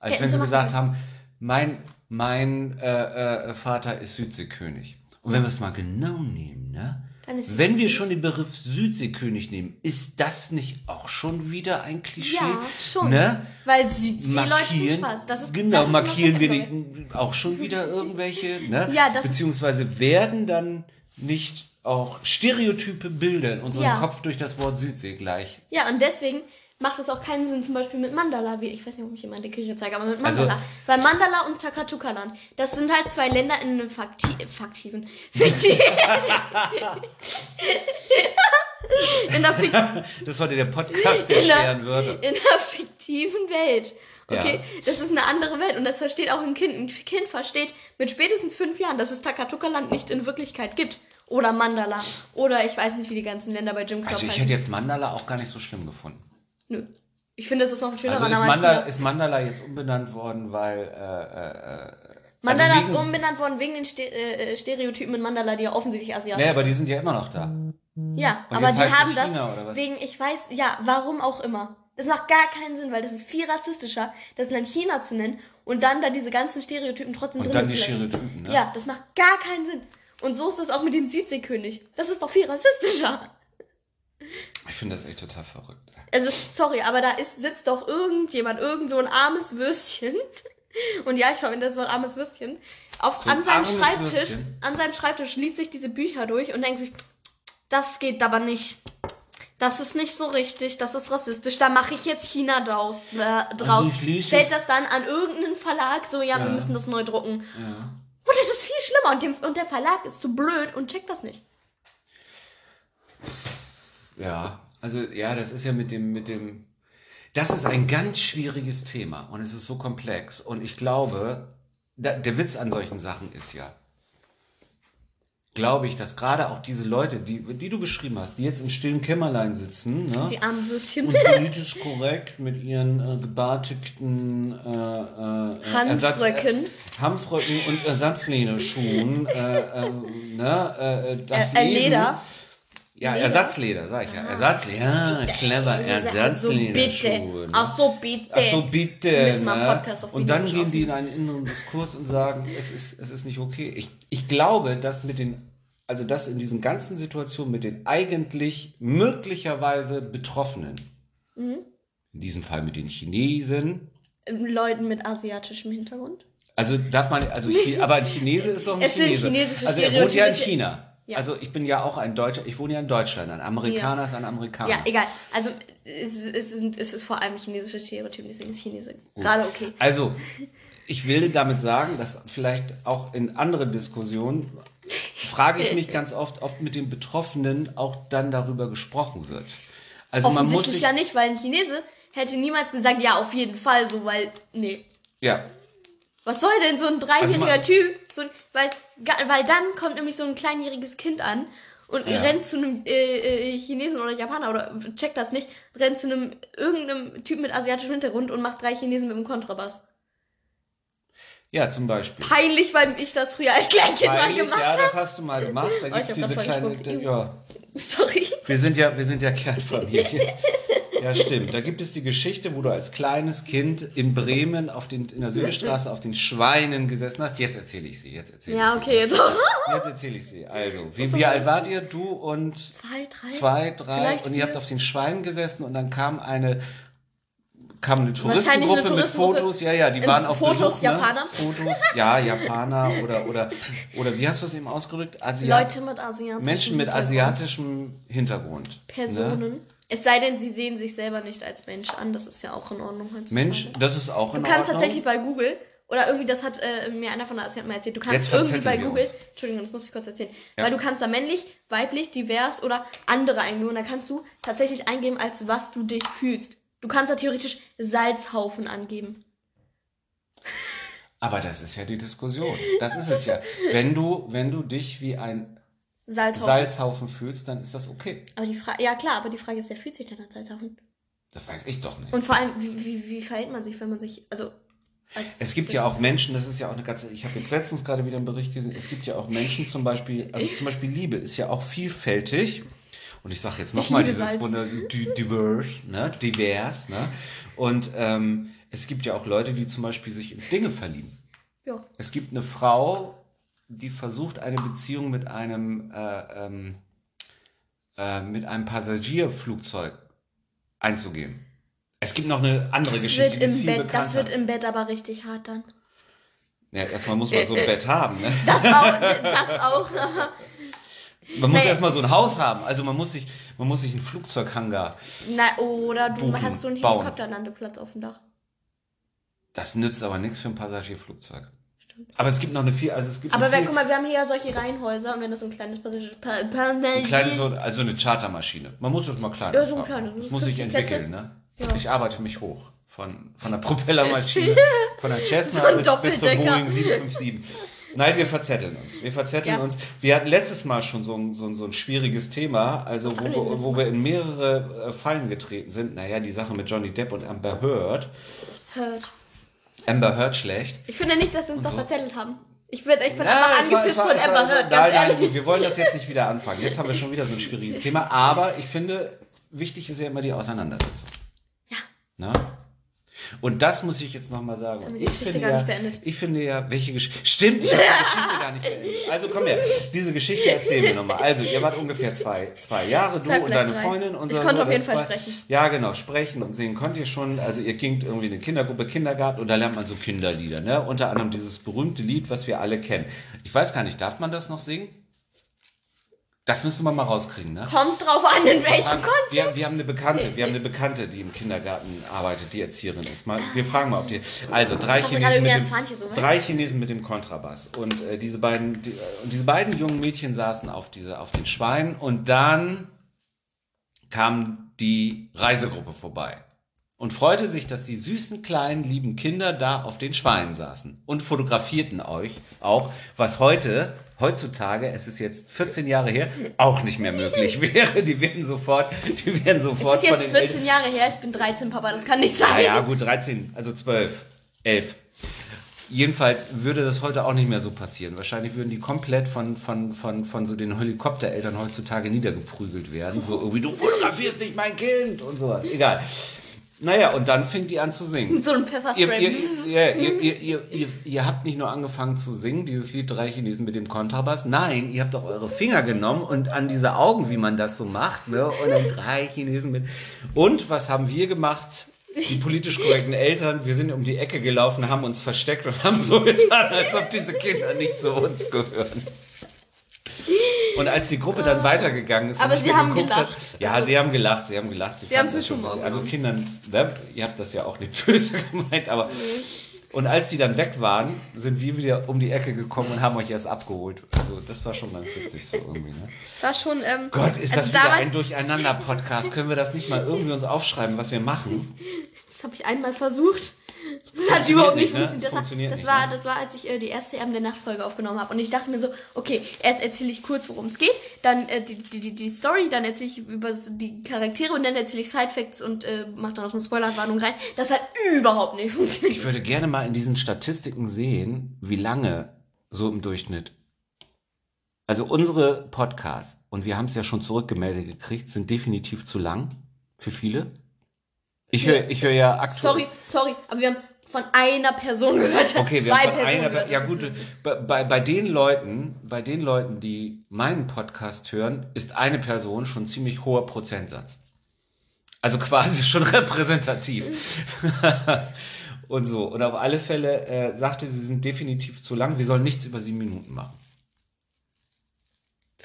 Als Hätten wenn sie gesagt können. haben, mein, mein äh, äh, Vater ist Südseekönig. Und wenn wir es mal genau nehmen, ne? Wenn wir schon den Begriff Südseekönig nehmen, ist das nicht auch schon wieder ein Klischee? Ja, schon. Ne? Weil Südseeleute sind schwarz. Das ist, genau, das ist markieren wir die, auch schon wieder irgendwelche, ne? *laughs* Ja, das- beziehungsweise werden dann nicht auch stereotype Bilder in unserem Ja. Kopf durch das Wort Südsee gleich. Ja, und deswegen macht es auch keinen Sinn, zum Beispiel mit Mandala, wie ich weiß nicht, ob ich jemand die Küche zeige, aber mit Also- Mandala. Weil Mandala und Takatuka-Land, das sind halt zwei Länder in einem Fakti faktiven. *laughs* In, der Fik *laughs* Das heute der Podcast der In der- schweren Wörter. in einer fiktiven Welt. Okay, Ja. das ist eine andere Welt und das versteht auch ein Kind. Ein Kind versteht mit spätestens fünf Jahren, dass es Takatuka-Land nicht in Wirklichkeit gibt. Oder Mandala. Oder ich weiß nicht, wie die ganzen Länder bei Jim Knopf Also ich hätte jetzt Mandala auch gar nicht so schlimm gefunden. Nö. Ich finde, das ist noch ein schönerer Also ist Name Mandala, ist Mandala jetzt umbenannt worden, weil äh, äh, Mandala also ist wegen- umbenannt worden wegen den Ste äh, Stereotypen in Mandala, die ja offensichtlich asiatisch Ja, aber sind. die sind ja immer noch da. Ja, Und aber die haben das wegen, ich weiß, ja, warum auch immer. Das macht gar keinen Sinn, weil das ist viel rassistischer, das Land China zu nennen und dann da diese ganzen Stereotypen trotzdem Und drin dann zu die lassen. Stereotypen, ne? Ja, das macht gar keinen Sinn. Und so ist das auch mit dem Südseekönig. Das ist doch viel rassistischer. Ich finde das echt total verrückt. Also, sorry, aber da ist, sitzt doch irgendjemand, irgend so ein armes Würstchen. *laughs* Und ja, ich verwende das Wort armes Würstchen. Auf, So an seinem armes Schreibtisch, Würstchen? an seinem Schreibtisch liest sich diese Bücher durch und denkt sich, das geht aber nicht. Das ist nicht so richtig, das ist rassistisch. Da mache ich jetzt China draus. Äh, draus. Also ich lese Stellt das dann an irgendeinen Verlag, so, ja, wir Ja. müssen das neu drucken. Ja. Und das ist viel schlimmer. Und, dem, und der Verlag ist zu blöd und checkt das nicht. Ja, also ja, das ist ja mit dem, mit dem. Das ist ein ganz schwieriges Thema und es ist so komplex. Und ich glaube, da, der Witz an solchen Sachen ist ja, glaube ich, dass gerade auch diese Leute, die, die du beschrieben hast, die jetzt im stillen Kämmerlein sitzen, ne? Die armen Würstchen. und politisch korrekt mit ihren äh, gebartigten äh, äh, Hanfröcken. Ersatz, äh, Hanfröcken und Ersatzlederschuhen, äh, äh, ne, äh, das Äh, äh, lesen. Leder. Ja, Leder? Ersatzleder, sag ich ja. Ersatzleder. Ja, clever, Also Ersatzleder. bitte. Ach so, bitte. Ach so, bitte. Wir müssen mal ne? und dann gehen die in einen inneren Diskurs und sagen, es ist, es ist nicht okay. Ich, ich glaube, dass mit den, also dass in diesen ganzen Situationen mit den eigentlich möglicherweise Betroffenen, Mhm. in diesem Fall mit den Chinesen, Leuten mit asiatischem Hintergrund. also darf man, also aber ein Chinese ist doch ein Es sind chinesische also er wohnt ja in. China. Ja. Also ich bin ja auch ein Deutscher, ich wohne ja in Deutschland. Ein Amerikaner Ja. ist ein Amerikaner. Ja, egal. Also es, ist- es, sind, es ist vor allem chinesische Stereotypen, deswegen ist Chinese gerade okay. Also, *laughs* ich will damit sagen, dass vielleicht auch in anderen Diskussionen frage ich mich ganz oft, ob mit den Betroffenen auch dann darüber gesprochen wird. Also man muss Offensichtlich sich, ja nicht, weil ein Chinese hätte niemals gesagt, ja, auf jeden Fall so, weil, nee. ja, Was soll denn so ein dreijähriger Also Typ? So ein, weil, weil dann kommt nämlich so ein kleinjähriges Kind an und Ja. rennt zu einem äh, äh, Chinesen oder Japaner oder checkt das nicht, rennt zu einem irgendeinem Typ mit asiatischem Hintergrund und macht drei Chinesen mit dem Kontrabass. ja, zum Beispiel. Peinlich, weil ich das früher als Kleinkind mal gemacht ja, habe. das hast du mal gemacht. Da Oh, ich hab diese kleine, ja, *laughs* Sorry. wir sind ja, wir sind ja Kernfamilie. *laughs* Ja, stimmt. Da gibt es die Geschichte, wo du als kleines Kind in Bremen auf den, in der Süderstraße auf den Schweinen gesessen hast. Jetzt erzähle ich sie. Jetzt erzähle Ja, ich okay, jetzt auch. sie. *laughs* Jetzt erzähle ich sie. Also, wie, wie alt wart ihr? Du und Zwei, drei. zwei, drei Vielleicht und ihr habt auf den Schweinen gesessen und dann kam eine kam eine Wahrscheinlich eine Touristengruppe mit Touristengruppe. Fotos, ja, ja, die waren auf Fotos Besuch, Japaner? Ne? Fotos, ja, Japaner oder oder oder wie hast du es eben ausgedrückt? Asiat Leute mit asiatischem Menschen mit Hintergrund. asiatischem Hintergrund. Ne? Personen. Es sei denn, sie sehen sich selber nicht als Mensch an. Das ist ja auch in Ordnung heutzutage. Mensch, das ist auch in Du kannst Ordnung. tatsächlich bei Google, oder irgendwie, das hat äh, mir einer von der Asiaten mal erzählt, du kannst irgendwie bei Google, uns. Entschuldigung, das muss ich kurz erzählen, Ja. weil du kannst da männlich, weiblich, divers oder andere eingeben und da kannst du tatsächlich eingeben, als was du dich fühlst. Du kannst da theoretisch Salzhaufen angeben. Aber das ist ja die Diskussion. Das ist es *laughs* ja. Wenn du, wenn du dich wie ein Salzhaufen. Salzhaufen fühlst, dann ist das okay. aber die Frage, ja klar, aber die Frage ist, wer fühlt sich denn als Salzhaufen? Das weiß ich doch nicht. Und vor allem, wie, wie, wie verhält man sich, wenn man sich, also, als Es gibt ja auch Menschen, das ist ja auch eine ganze, ich habe jetzt letztens gerade wieder einen Bericht gesehen, es gibt ja auch Menschen zum Beispiel, also zum Beispiel Liebe ist ja auch vielfältig. Und ich sage jetzt nochmal dieses. Wunder, di- diverse, ne, divers, ne. Und ähm, es gibt ja auch Leute, die zum Beispiel sich in Dinge verlieben. Ja. Es gibt eine Frau, die versucht, eine Beziehung mit einem, äh, ähm, äh, mit einem Passagierflugzeug einzugehen. Es gibt noch eine andere Das Geschichte, wird, im viel Bett, das wird im Bett aber richtig hart dann. ja, erstmal muss man so ein Bett haben. Ne? Das auch, *laughs* das auch. *laughs* Man muss Nee. erstmal so ein Haus haben. Also man muss sich, man muss sich einen Flugzeughangar. Na, oder du Buchen, hast so einen. Helikopterlandeplatz auf dem Dach. Das nützt aber nichts für ein Passagierflugzeug. Aber es gibt noch eine viel, also es gibt Aber wenn, guck mal, wir haben hier ja solche Reihenhäuser und wenn das so ein kleines Passagier... Pa pa eine kleine so, also eine Chartermaschine. Man muss das mal klein Ja, so ein kleines, Das muss sich 50 entwickeln, ne? Ja. Ich arbeite mich hoch. Von, von der *laughs* Propellermaschine, von der *laughs* Cessna So ein bis, bis zur. Boeing 757. Nein, wir verzetteln uns. Wir verzetteln Ja. uns. Wir hatten letztes Mal schon so ein, so ein, so ein schwieriges Thema, also wo wir wo wir in mehrere äh, Fallen getreten sind. Naja, die Sache mit Johnny Depp und Amber Heard. Hört. Amber Heard schlecht. Ich finde nicht, dass wir uns so? verzettelt haben. Ich bin, ich bin Ja, war- angepisst war- von war- Amber Heard, Nein, ganz nein, ehrlich. gut, wir wollen das jetzt nicht wieder anfangen. Jetzt haben wir schon wieder so ein schwieriges Thema. Aber ich finde, wichtig ist ja immer die Auseinandersetzung. Ja. Na? Und das muss ich jetzt nochmal sagen. haben die ich Geschichte finde gar ja, nicht beendet. Ich finde ja, welche Geschichte. Stimmt, ich habe die Geschichte gar nicht beendet. *laughs* Also komm her, diese Geschichte erzählen wir nochmal. Also, ihr wart ungefähr zwei, zwei Jahre, Zwei, du und deine drei. Freundin. Und Ich so, konnte so, auf jeden zwei- Fall sprechen. Ja, genau, sprechen und singen konnt ihr schon. Also, ihr gingt irgendwie in eine Kindergruppe, Kindergarten und da lernt man so Kinderlieder. Ne? Unter anderem dieses berühmte Lied, was wir alle kennen. Ich weiß gar nicht, darf man das noch singen? Das müsste man mal rauskriegen, ne? Kommt drauf an, in welchem Kontext. wir, wir haben eine Bekannte, wir haben eine Bekannte, die im Kindergarten arbeitet, die Erzieherin ist. Mal, wir fragen mal, ob die. Also drei Chinesen, mit dem, an 20 so, drei Chinesen mit dem Kontrabass. Und äh, diese beiden, die, äh, diese beiden jungen Mädchen saßen auf diese, auf den Schweinen und dann kam die Reisegruppe vorbei und freute sich, dass die süßen kleinen lieben Kinder da auf den Schweinen saßen und fotografierten euch auch, was heute heutzutage, es ist jetzt 14 Jahre her, auch nicht mehr möglich *laughs* wäre. Die werden sofort, die werden sofort Es ist jetzt von den 14 Jahre her, ich bin 13, Papa, das kann nicht sein. naja, gut, 13, also 12, 11. Jedenfalls würde das heute auch nicht mehr so passieren. Wahrscheinlich würden die komplett von, von, von, von so den Helikoptereltern heutzutage niedergeprügelt werden. So irgendwie, du fotografierst nicht mein Kind und sowas. Egal. Naja, und dann fing die an zu singen. So ein Ihr, Pfefferspray. ihr, ihr, ihr, ihr, ihr, ihr, ihr habt nicht nur angefangen zu singen, dieses Lied Drei Chinesen mit dem Kontrabass. Nein, ihr habt auch eure Finger genommen und an diese Augen, wie man das so macht, ne? Und dann drei Chinesen mit. Und was haben wir gemacht? Die politisch korrekten Eltern, wir sind um die Ecke gelaufen, haben uns versteckt und haben so getan, als ob diese Kinder nicht zu uns gehören. Und als die Gruppe dann weitergegangen ist, Aber und sie haben geguckt gelacht. Hat, ja, Also- sie haben gelacht, sie haben gelacht. Sie haben fanden es schon witzig. Also. Kindern, ne, ihr habt das ja auch nicht *laughs* böse gemeint, aber Und als die dann weg waren, sind wir wieder um die Ecke gekommen und haben euch erst abgeholt. Also das war schon ganz witzig so irgendwie. Ne? Das war schon. Ähm, Gott, ist also das wieder ein Durcheinander-Podcast? Können wir das nicht mal irgendwie uns aufschreiben, was wir machen? Das habe ich einmal versucht. Das hat überhaupt nicht ne? funktioniert. Das funktioniert war, das, nicht, war, ne? das war, als ich äh, die erste Erben der Nachtfolge aufgenommen habe. Und ich dachte mir so, okay, erst erzähle ich kurz, worum es geht, dann äh, die, die, die, Story, dann erzähle ich über die Charaktere und dann erzähle ich Sidefacts und äh, mache dann noch eine Spoilerwarnung rein. Das hat überhaupt nicht Ich funktioniert. würde gerne mal in diesen Statistiken sehen, wie lange so im Durchschnitt. Also unsere Podcasts, und wir haben es ja schon zurückgemeldet gekriegt, sind definitiv zu lang für viele. Ich höre ich höre ja aktuell. Sorry, sorry, aber wir haben von einer Person gehört. Okay, wir zwei haben von Personen einer, gehört. ja gut, bei, bei, bei den Leuten, bei den Leuten, die meinen Podcast hören, ist eine Person schon ziemlich hoher Prozentsatz. Also quasi *laughs* schon repräsentativ. *laughs* und so. Und auf alle Fälle äh, sagte sie, sind definitiv zu lang. Wir sollen nichts über sieben Minuten machen.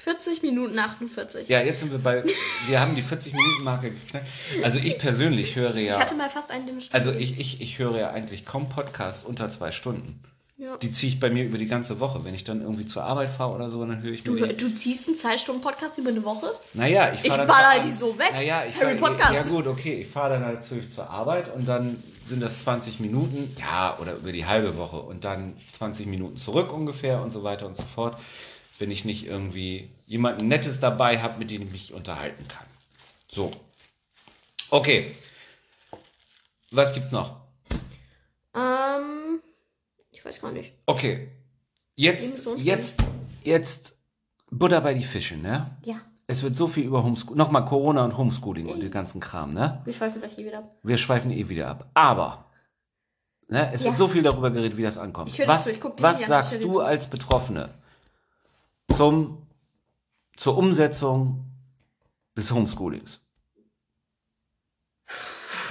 40 Minuten 48. Ja, jetzt sind wir bei, wir haben die 40-Minuten-Marke geknackt. Also ich persönlich höre ja, Ich hatte mal fast einen Stunde. also ich, ich, ich höre ja eigentlich kaum Podcasts unter zwei Stunden. ja. Die ziehe ich bei mir über die ganze Woche. Wenn ich dann irgendwie zur Arbeit fahre oder so, dann höre ich mir du, ziehst einen 2-Stunden-Podcast über eine Woche? Naja, ich Ich fahre dann. baller die so weg. Naja, ich Harry fahr, Podcast. Ja, gut, okay. Ich fahre dann natürlich zur Arbeit und dann sind das 20 Minuten, ja, oder über die halbe Woche und dann 20 Minuten zurück ungefähr und so weiter und so fort. Wenn ich nicht irgendwie jemanden Nettes dabei habe, mit dem ich mich unterhalten kann. So. Okay. Was gibt's noch? Ähm, ich weiß gar nicht. Okay. Jetzt, jetzt, jetzt Butter bei die Fische, ne? Ja, Es wird so viel über Homeschooling, nochmal Corona und Homeschooling und den ganzen Kram, ne? wir schweifen gleich hier wieder ab. Wir schweifen eh wieder ab. Aber, ne, es Ja. wird so viel darüber geredet, wie das ankommt. Ich höre was dazu, ich guck was sagst du als Betroffene zum, zur Umsetzung des Homeschoolings? *laughs*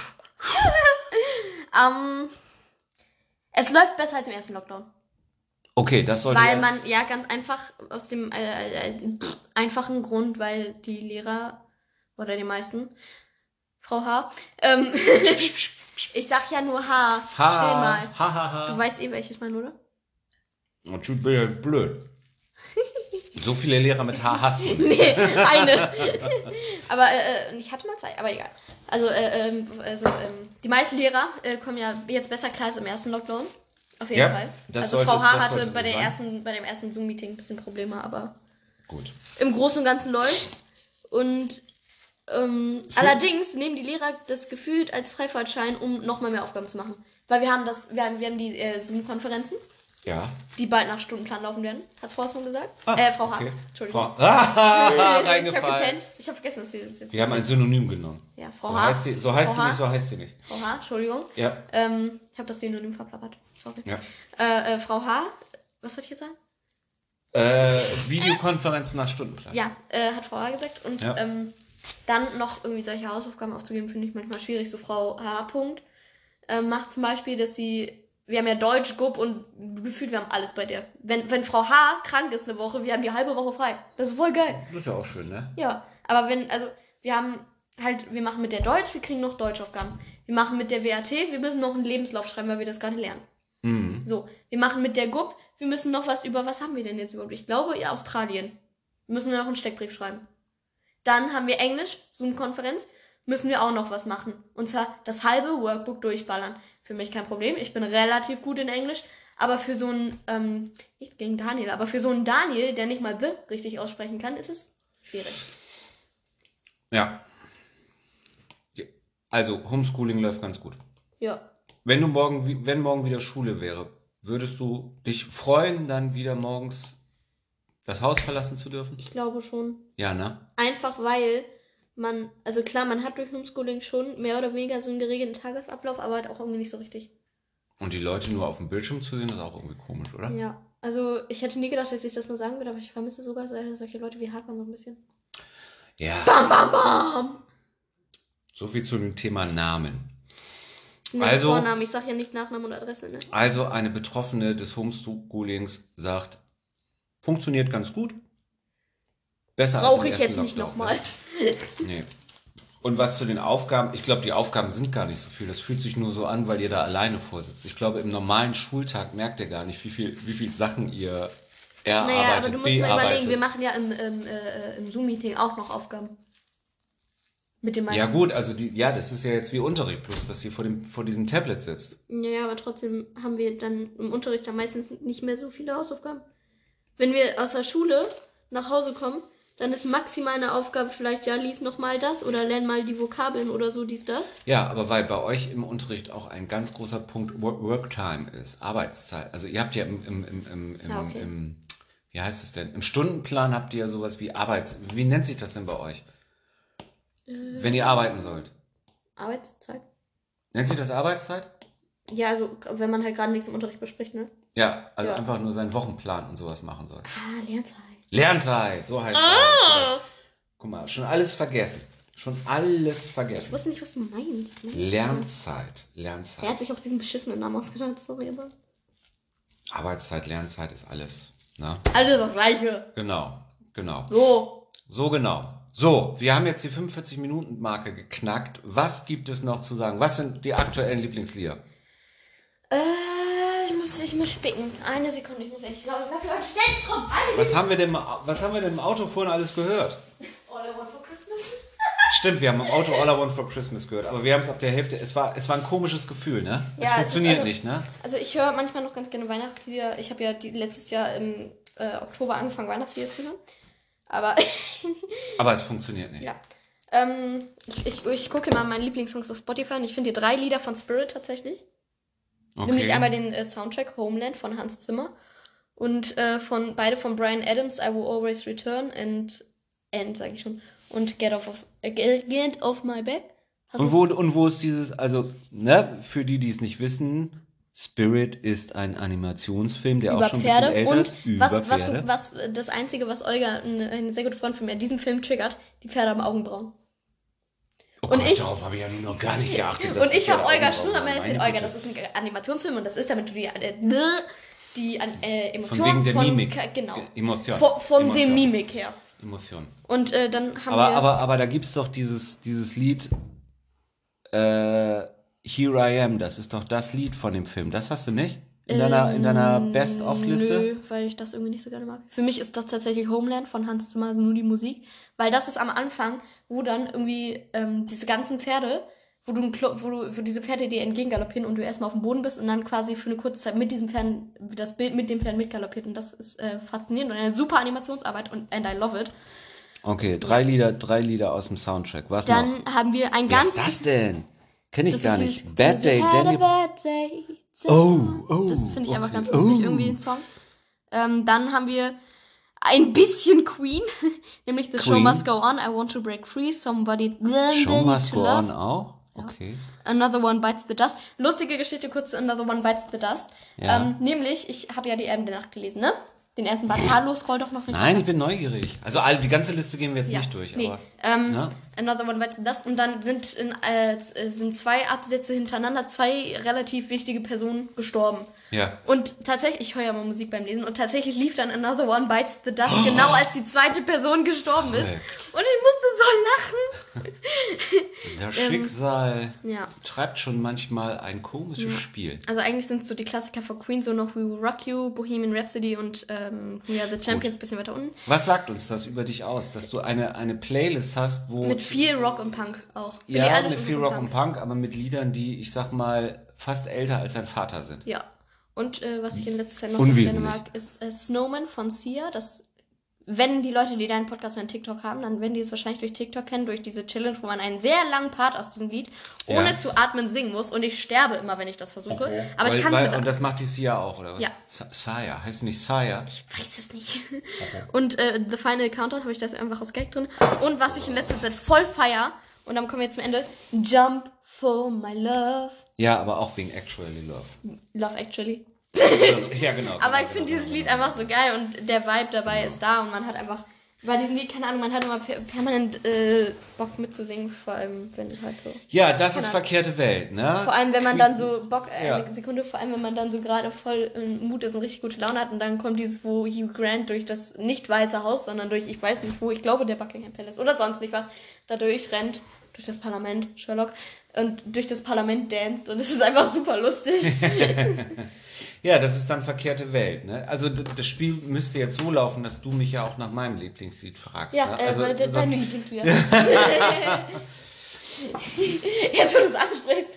Ähm, es läuft besser als im ersten Lockdown. Okay, das sollte Weil man, ja, ganz einfach, aus dem äh, äh, pff, einfachen Grund, weil die Lehrer, oder die meisten, Frau H, ähm, *laughs* ich sag ja nur H, Ha, schnell mal. ha, ha, ha. Du weißt eh, welches mein, oder? Ja blöd. So viele Lehrer mit H hast du nicht. *laughs* Nee, eine. *laughs* aber äh, äh, ich hatte mal zwei, aber egal. Also, äh, ähm, also ähm, die meisten Lehrer äh, kommen ja jetzt besser klar als im ersten Lockdown. Auf jeden Ja, Fall. das also sollte- Frau H. hatte bei, der sein. ersten, bei dem ersten Zoom-Meeting ein bisschen Probleme, aber Gut. im Großen und Ganzen läuft's. Und ähm, allerdings nehmen die Lehrer das gefühlt als Freifahrtschein, um nochmal mehr Aufgaben zu machen. Weil wir haben das, wir haben, wir haben die äh, Zoom-Konferenzen, Ja. die bald nach Stundenplan laufen werden. Hat's Frau Hausmann gesagt? Ah, äh, Frau H. okay. Entschuldigung. Frau, *laughs* ah, ich habe reingefallen. gepennt. Ich habe vergessen, dass sie das jetzt. Wir haben ein Synonym genommen. Ja, Frau So H. heißt sie, so heißt Frau sie nicht, so heißt sie nicht. Frau H, Entschuldigung. Ja. Ähm, ich habe das Synonym verplappert. Sorry. ja. Äh, äh, Frau H, was wollte ich jetzt sagen? Äh, Videokonferenz nach Stundenplan. Ja, äh, hat Frau H gesagt. Und Ja. ähm, dann noch irgendwie solche Hausaufgaben aufzugeben, finde ich manchmal schwierig. So Frau H. Punkt ähm, macht zum Beispiel, dass sie. Wir haben ja Deutsch, Gupp und gefühlt, wir haben alles bei der. Wenn, wenn Frau H. krank ist eine Woche, wir haben die halbe Woche frei. Das ist voll geil. Das ist ja auch schön, ne? Ja, aber wenn, also, wir haben halt, wir machen mit der Deutsch, wir kriegen noch Deutschaufgaben. Wir machen mit der WAT, wir müssen noch einen Lebenslauf schreiben, weil wir das gerade lernen. Mhm. So, wir machen mit der GUP, wir müssen noch was über, was haben wir denn jetzt überhaupt? Ich glaube, ja, Australien. Müssen wir noch einen Steckbrief schreiben. Dann haben wir Englisch, Zoom-Konferenz, müssen wir auch noch was machen. Und zwar das halbe Workbook durchballern. Für mich kein Problem, ich bin relativ gut in Englisch, aber für so einen, ähm, nichts gegen Daniel, aber für so einen Daniel, der nicht mal the richtig aussprechen kann, ist es schwierig. Ja. Also, Homeschooling läuft ganz gut. Ja. Wenn du morgen, wenn morgen wieder Schule wäre, würdest du dich freuen, dann wieder morgens das Haus verlassen zu dürfen? Ich glaube schon. Ja, ne? Einfach weil man, also klar, man hat durch Homeschooling schon mehr oder weniger so einen geregelten Tagesablauf, aber halt auch irgendwie nicht so richtig. Und die Leute nur auf dem Bildschirm zu sehen, ist auch irgendwie komisch, oder? Ja. Also ich hätte nie gedacht, dass ich das mal sagen würde, aber ich vermisse sogar so- solche Leute wie Hakan so ein bisschen. Ja. Bam, bam, bam! So viel zu dem Thema Namen. Ja Also- Vornamen, ich sag ja nicht Nachnamen und Adresse, ne? Also eine Betroffene des Homeschoolings sagt, funktioniert ganz gut. Besser Brauche als ich jetzt nicht nochmal. Ne? Nee. Und was zu den Aufgaben, ich glaube, die Aufgaben sind gar nicht so viel. Das fühlt sich nur so an, weil ihr da alleine vorsitzt. Ich glaube, im normalen Schultag merkt ihr gar nicht, wie viel, wie viel Sachen ihr erarbeitet, Naja, aber du musst mal überlegen, wir machen ja im, im, äh, im Zoom-Meeting auch noch Aufgaben. Mit dem meisten. ja gut, also die, ja, das ist ja jetzt wie Unterricht, bloß dass sie vor, dem, vor diesem Tablet sitzt. Ja, aber trotzdem haben wir dann im Unterricht dann meistens nicht mehr so viele Hausaufgaben. Wenn wir aus der Schule nach Hause kommen, dann ist maximal eine Aufgabe vielleicht, ja, lies noch mal das oder lern mal die Vokabeln oder so, dies, das. Ja, aber weil bei euch im Unterricht auch ein ganz großer Punkt Work Worktime ist, Arbeitszeit. Also ihr habt ja im, im, im, im, im, Ah, okay. im wie heißt es denn? Im Stundenplan habt ihr ja sowas wie Arbeits... Wie nennt sich das denn bei euch? Äh. Wenn ihr arbeiten sollt. Arbeitszeit. Nennt sich das Arbeitszeit? Ja, also wenn man halt gerade nichts im Unterricht bespricht, ne? Ja, also Ja. einfach nur seinen Wochenplan und sowas machen soll. Ah, Lernzeit. Lernzeit, so heißt das. Guck mal, schon alles vergessen. Schon alles Ich vergessen. wusste nicht, was du meinst. Ne? Lernzeit, Er hat Lernzeit. sich auch diesen beschissenen Namen ausgedacht, sorry, aber. Arbeitszeit, Lernzeit ist alles. Ne? Alle das gleiche. Genau, genau. So. So genau. So, wir haben jetzt die 45-Minuten-Marke geknackt. Was gibt es noch zu sagen? Was sind die aktuellen Lieblingslieder? Äh, ich muss, ich muss spicken. Eine Sekunde, ich muss echt. Ich glaube, ich glaube, schnell kommt. Was haben wir denn, was haben wir denn im Auto vorhin alles gehört? *laughs* All I want for Christmas. Stimmt, wir haben im Auto All I Want for Christmas gehört, aber wir haben es ab der Hälfte. Es war, es war ein komisches Gefühl, ne? Ja, es funktioniert also- nicht, ne? Also ich höre manchmal noch ganz gerne Weihnachtslieder. Ich habe ja die, letztes Jahr im äh, Oktober angefangen, Weihnachtslieder zu hören. Aber *laughs* Aber es funktioniert nicht. ja. Ähm, ich, ich, ich gucke mal meine Lieblingssongs auf Spotify und ich finde hier drei Lieder von Spirit tatsächlich. Nämlich einmal den äh, Soundtrack Homeland von Hans Zimmer und äh, von beide von Brian Adams, I Will Always Return and End, sage ich schon. Und Get Off of, äh, Get Off My Back. Hast Und wo, und wo ist dieses, also, ne, für die, die es nicht wissen, Spirit ist ein Animationsfilm, der über auch schon ein Pferde bisschen älter und ist. Über was, Pferde. was, was das einzige, was Olga, eine, eine sehr gute Freundin von mir, diesen Film triggert, die Pferde haben Augenbrauen. Oh und Gott, ich- darauf habe ich ja nur noch gar nicht geachtet. und die ich habe Olga schon einmal erzählt, Olga, das ist ein Animationsfilm und das ist, damit du die, äh, die an- äh, Emotionen Von wegen der Mimik. Ka- Genau. Ge- Emotion. Von, von der Emotion. Mimik her. Emotion. Und äh, dann haben Aber, wir... aber, aber da gibt es doch dieses, dieses Lied, äh, Here I Am, das ist doch das Lied von dem Film. Das hast du nicht? In deiner, in deiner Best-of-Liste? Ähm, Nö, weil ich das irgendwie nicht so gerne mag. Für mich ist das tatsächlich Homeland von Hans Zimmer, also nur die Musik. Weil das ist am Anfang, wo dann irgendwie ähm, diese ganzen Pferde, wo du, ein Klo- wo du wo diese Pferde dir entgegengaloppieren und du erstmal auf dem Boden bist und dann quasi für eine kurze Zeit mit diesen Pferden, das Bild mit den Pferden mitgaloppiert. Und das ist äh, faszinierend und eine super Animationsarbeit und and I love it. Okay, drei Lieder, drei Lieder aus dem Soundtrack. Was Dann noch? haben wir ein ganz... ist das denn? Kenn ich das gar nicht. Bad Day, Daniel. bad day, Oh, oh, Das finde ich einfach okay. ganz lustig, Oh. irgendwie den Song. Ähm, dann haben wir ein bisschen Queen, *laughs* nämlich The Show Queen. Must Go On, I Want to Break Free, Somebody Show must go love, on auch? Okay. Another One Bites the Dust. Lustige Geschichte kurz zu Another One Bites the Dust. Ja. Ähm, nämlich, ich habe ja die Erben der Nacht gelesen, ne? Den ersten Band. Hallo, scroll doch noch nicht Nein, ich bin neugierig. Also all, die ganze Liste gehen wir jetzt Ja, nicht durch, nee. aber. Ähm, ne? Another One Bites the Dust. Und dann sind, in, äh, sind zwei Absätze hintereinander zwei relativ wichtige Personen gestorben. Ja. Und tatsächlich, ich höre ja mal Musik beim Lesen und tatsächlich lief dann Another One Bites the Dust, genau als die zweite Person gestorben ist. Und ich musste so lachen. *laughs* Das Schicksal Ähm, Ja. treibt schon manchmal ein komisches Spiel. Also eigentlich sind es so die Klassiker von Queen, so noch We Will Rock You, Bohemian Rhapsody und ähm, We Are the Champions, bisschen weiter unten. Was sagt uns das über dich aus, dass du eine, eine Playlist hast, wo. Mit viel Rock und Punk auch. Billie ja, Eilish mit viel Rock und Punk, aber mit Liedern, die, ich sag mal, fast älter als dein Vater sind. Ja. Und äh, was ich in letzter Zeit noch gerne mag, ist äh, Snowman von Sia. Das, wenn die Leute, die deinen Podcast hören, TikTok haben, dann werden die es wahrscheinlich durch TikTok kennen, durch diese Challenge, wo man einen sehr langen Part aus diesem Lied ohne Ja. zu atmen singen muss. Und ich sterbe immer, wenn ich das versuche. Aber weil, ich kann weil, Und das macht die Sia auch, oder was? Ja. Saya. Heißt nicht Saya? Ich weiß es nicht. Und äh, The Final Countdown habe ich das einfach aus Gag drin. Und was ich in letzter Zeit voll feier, und dann kommen wir jetzt zum Ende, Jump for my love. Ja, aber auch wegen Actually Love. Love Actually. So. Ja, genau. Aber genau, ich finde genau, dieses genau, Lied genau. einfach so geil und der Vibe dabei ist da und man hat einfach bei diesem Lied, keine Ahnung, man hat immer per permanent äh, Bock mitzusingen, vor allem wenn halt so. Ja, das ist Genau. verkehrte Welt, ne? Vor allem, wenn man dann so Bock, äh, Ja. eine Sekunde, vor allem, wenn man dann so gerade voll Mut ist und richtig gute Laune hat und dann kommt dieses, wo Hugh Grant durch das nicht weiße Haus, sondern durch, ich weiß nicht wo, ich glaube der Buckingham Palace oder sonst nicht was, da durchrennt durch das Parlament, Sherlock, und durch das Parlament danst und es ist einfach super lustig. *laughs* Ja, das ist dann verkehrte Welt. Ne? Also das Spiel müsste jetzt so laufen, dass du mich ja auch nach meinem Lieblingslied fragst. ja, ne? äh, also, de- sonst- deine Lieblingslieder. *laughs* Jetzt, wo du es ansprichst.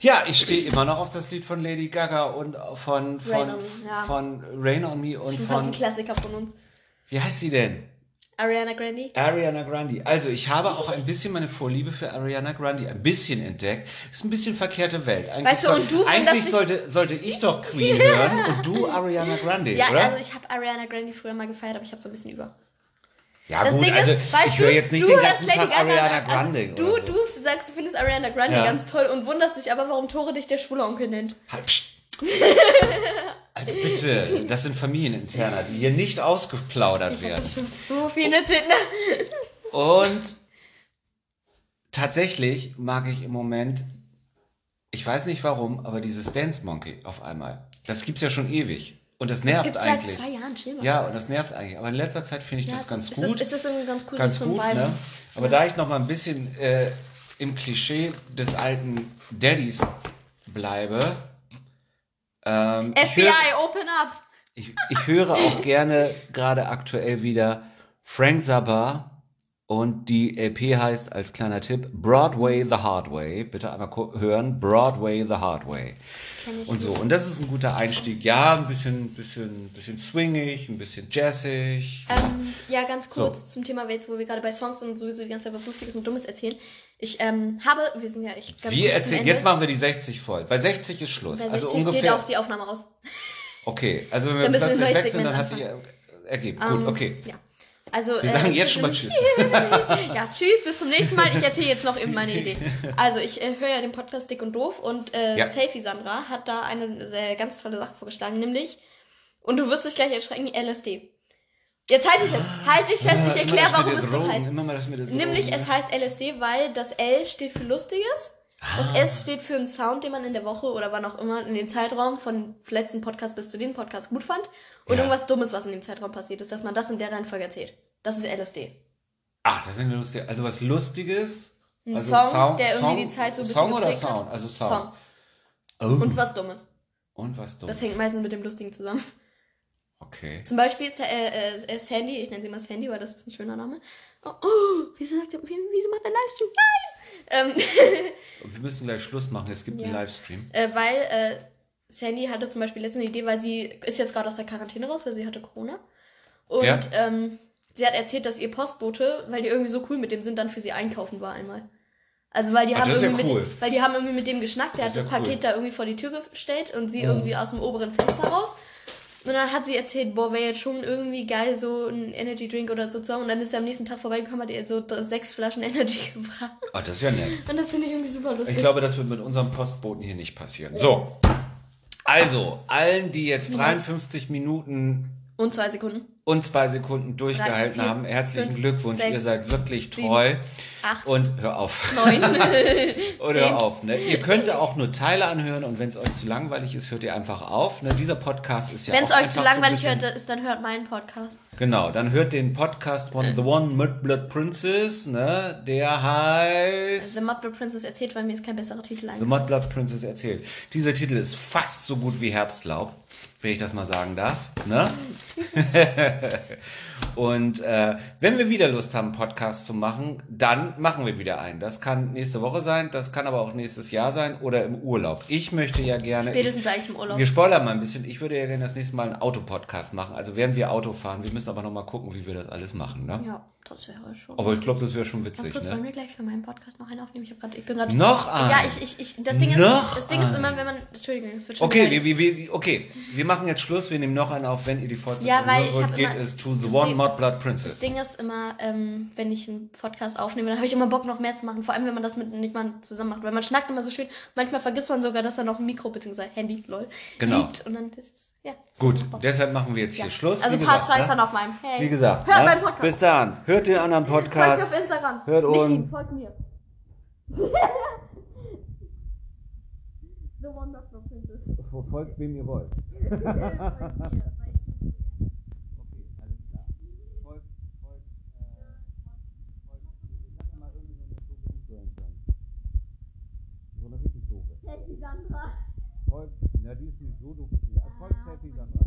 ja, ich stehe immer noch auf das Lied von Lady Gaga und von von Rain on Me, ja. von Rain on Me und fast ein von Klassiker von uns. wie heißt sie denn? Ariana Grande. Ariana Grande. Also ich habe auch ein bisschen meine Vorliebe für Ariana Grande ein bisschen entdeckt. Ist ein bisschen verkehrte Welt. Eigentlich, Weißt du, und du, eigentlich sollte, sollte ich doch Queen hören und du *laughs* Ariana Grande, Ja, oder? also ich habe Ariana Grande früher mal gefeiert, aber ich habe so ein bisschen über. ja Das gut, Ding also ist, ich du, höre jetzt nicht du den ganzen Tag Ariana Grande. Also, du, so. du sagst, du findest Ariana Grande Ja. ganz toll und wunderst dich aber, warum Tore dich der schwule Onkel nennt. Halt, pst. *laughs* Also bitte, das sind Familieninterner, die hier nicht ausgeplaudert Ich werden. das so viel erzählt. Ne? Und tatsächlich mag ich im Moment, ich weiß nicht warum, aber dieses Dance Monkey auf einmal. Das gibt's ja schon ewig. Und das Das nervt gibt es seit eigentlich. zwei Jahren, chill mal. Ja, und das nervt eigentlich. Aber in letzter Zeit finde ich Ja, das ganz ist, gut. Ist das, ist das irgendwie ganz cool, ganz gut, ne? Aber da ich noch mal ein bisschen äh, im Klischee des alten Daddys bleibe, ähm, FBI, hör- open up! ich, ich höre auch gerne gerade aktuell wieder Frank Zappa und die LP heißt als kleiner Tipp Broadway the Hard Way. Bitte einmal hören. Broadway the Hard Way. Und so. Und das ist ein guter Einstieg. Ja, ein bisschen, bisschen, bisschen swingig, ein bisschen jazzig. Ähm, ja, ganz kurz zum Thema jetzt, wo wir gerade bei Songs und sowieso die ganze Zeit was Lustiges und Dummes erzählen. Ich ähm, habe, wir sind ja ich ganz Wir erzählen, jetzt machen wir die 60 voll. Bei 60 ist Schluss. Bei 60 also geht ungefähr. auch die Aufnahme aus. Okay, also wenn wir plötzlich sind, dann hat sich er- ergeben. Ähm, Gut, okay. Ja. Also, Wir äh, sagen es jetzt schon mal Tschüss. *laughs* Ja, tschüss, bis zum nächsten Mal. Ich erzähle jetzt noch eben meine Idee. Also, ich äh, höre ja den Podcast Dick und Doof und äh, Ja. Selfie Sandra hat da eine sehr, ganz tolle Sache vorgeschlagen, nämlich, und du wirst dich gleich erschrecken, LSD. Jetzt halte ich es, halte ich fest, ich erkläre, warum es so heißt. Nämlich, es heißt LSD, weil das L steht für Lustiges. Das Ah. S steht für einen Sound, den man in der Woche oder wann auch immer in dem Zeitraum von letzten Podcast bis zu diesem Podcast gut fand. Und Ja. irgendwas Dummes, was in dem Zeitraum passiert ist, dass man das in der Reihenfolge erzählt. Das ist LSD. Ach, das ist eine lustige. Also was Lustiges. Ein also Song, der irgendwie die Zeit so ein bisschen Song oder geprägt hat. Sound? Also Sound. Song. Oh. Und was Dummes. Und was du. Das hängt meistens mit dem Lustigen zusammen. Okay. Zum Beispiel ist, äh, äh, Sandy, ich nenne sie mal Sandy, weil das ist ein schöner Name. Oh, oh wieso, sagt er, wie, wieso macht er Livestream? Nein! Ähm, *laughs* Wir müssen gleich Schluss machen. Es gibt einen Ja. Livestream. äh, weil äh, Sandy hatte zum Beispiel letzte eine Idee, weil sie ist jetzt gerade aus der Quarantäne raus, weil sie hatte Corona. Und Ja. ähm, sie hat erzählt, dass ihr Postbote, weil die irgendwie so cool mit dem sind, dann für sie einkaufen war einmal. Also weil die Ach, haben ist ja irgendwie cool. mit, dem- weil die haben irgendwie mit dem geschnackt, der Das hat das ja cool. Paket da irgendwie vor die Tür gestellt und sie irgendwie aus dem oberen Fenster raus. Und dann hat sie erzählt, boah, wäre jetzt schon irgendwie geil, so ein Energy Drink oder so zu haben. Und dann ist er am nächsten Tag vorbeigekommen, hat ihr so sechs Flaschen *laughs* Energy gebracht. Ah, das ist ja nett. Und das finde ich irgendwie super lustig. Ich glaube, das wird mit unserem Postboten hier nicht passieren. So. Also, allen, die jetzt 53 Minuten und zwei Sekunden. und zwei Sekunden durchgehalten Drei, vier, haben, herzlichen fünf, Glückwunsch. sechs, Ihr seid wirklich treu. acht. Und hör auf. Neun. *laughs* *laughs* Oder Zehn. hör auf. Ne? Ihr könnt auch nur Teile anhören und wenn es euch zu langweilig ist, hört ihr einfach auf. Ne? Dieser Podcast ist ja Wenn es euch zu langweilig so ein bisschen, hört, ist, dann hört meinen Podcast. Genau, dann hört den Podcast von The One Mudblood Princess, ne? Der heißt The Mudblood Princess erzählt, weil mir ist kein besserer Titel The eingefallen. Mudblood Princess erzählt. Dieser Titel ist fast so gut wie Herbstlaub, wenn ich das mal sagen darf. Ne? *laughs* Und äh, wenn wir wieder Lust haben, Podcasts zu machen, dann machen wir wieder einen. Das kann nächste Woche sein, das kann aber auch nächstes Jahr sein oder im Urlaub. Ich möchte ja gerne. Spätestens eigentlich im Urlaub. Wir spoilern mal ein bisschen. Ich würde ja gerne das nächste Mal einen Autopodcast machen. Also während wir Auto fahren. Wir müssen aber noch mal gucken, wie wir das alles machen. Ne? Ja, das wäre schon. Aber ich glaube, das wäre schon Ganz witzig. kurz, wollen Ne? wir gleich für meinen Podcast noch einen aufnehmen? Ich, grad, ich bin gerade. Noch einen? Ja, ich, ich, ich, das Ding ist, Noch das Ding ist immer, wenn man. Entschuldigung, es wird schon. Okay, wir, wir, okay, wir machen jetzt Schluss. Wir nehmen noch einen auf, wenn ihr die Fortsetzung Ja, weil ich hab geht es to the One Ding- Mod Blood Das Princess. Ding ist immer, ähm, wenn ich einen Podcast aufnehme, dann habe ich immer Bock, noch mehr zu machen. Vor allem, wenn man das mit nicht mal zusammen macht. Weil man schnackt immer so schön. Manchmal vergisst man sogar, dass da noch ein Mikro bzw. Handy, lol, Genau. liegt. Und dann ist es, ja. Gut, deshalb machen wir jetzt Ja. hier Schluss. Also Wie Part gesagt, 2 ist dann auf meinem. Hey. Wie gesagt, Hört ne? meinen Podcast. bis dann. Hört den anderen Folgt Podcast. auf Instagram. Hört nee, uns. folgt mir. *laughs* The one not no princess. Folgt wem ihr wollt. *laughs* Folgt mir. Okay, alles klar. Folgt, folgt, äh, Sandra. Volks, na, die ist nicht so doof. Erfolgsselfie, Sandra.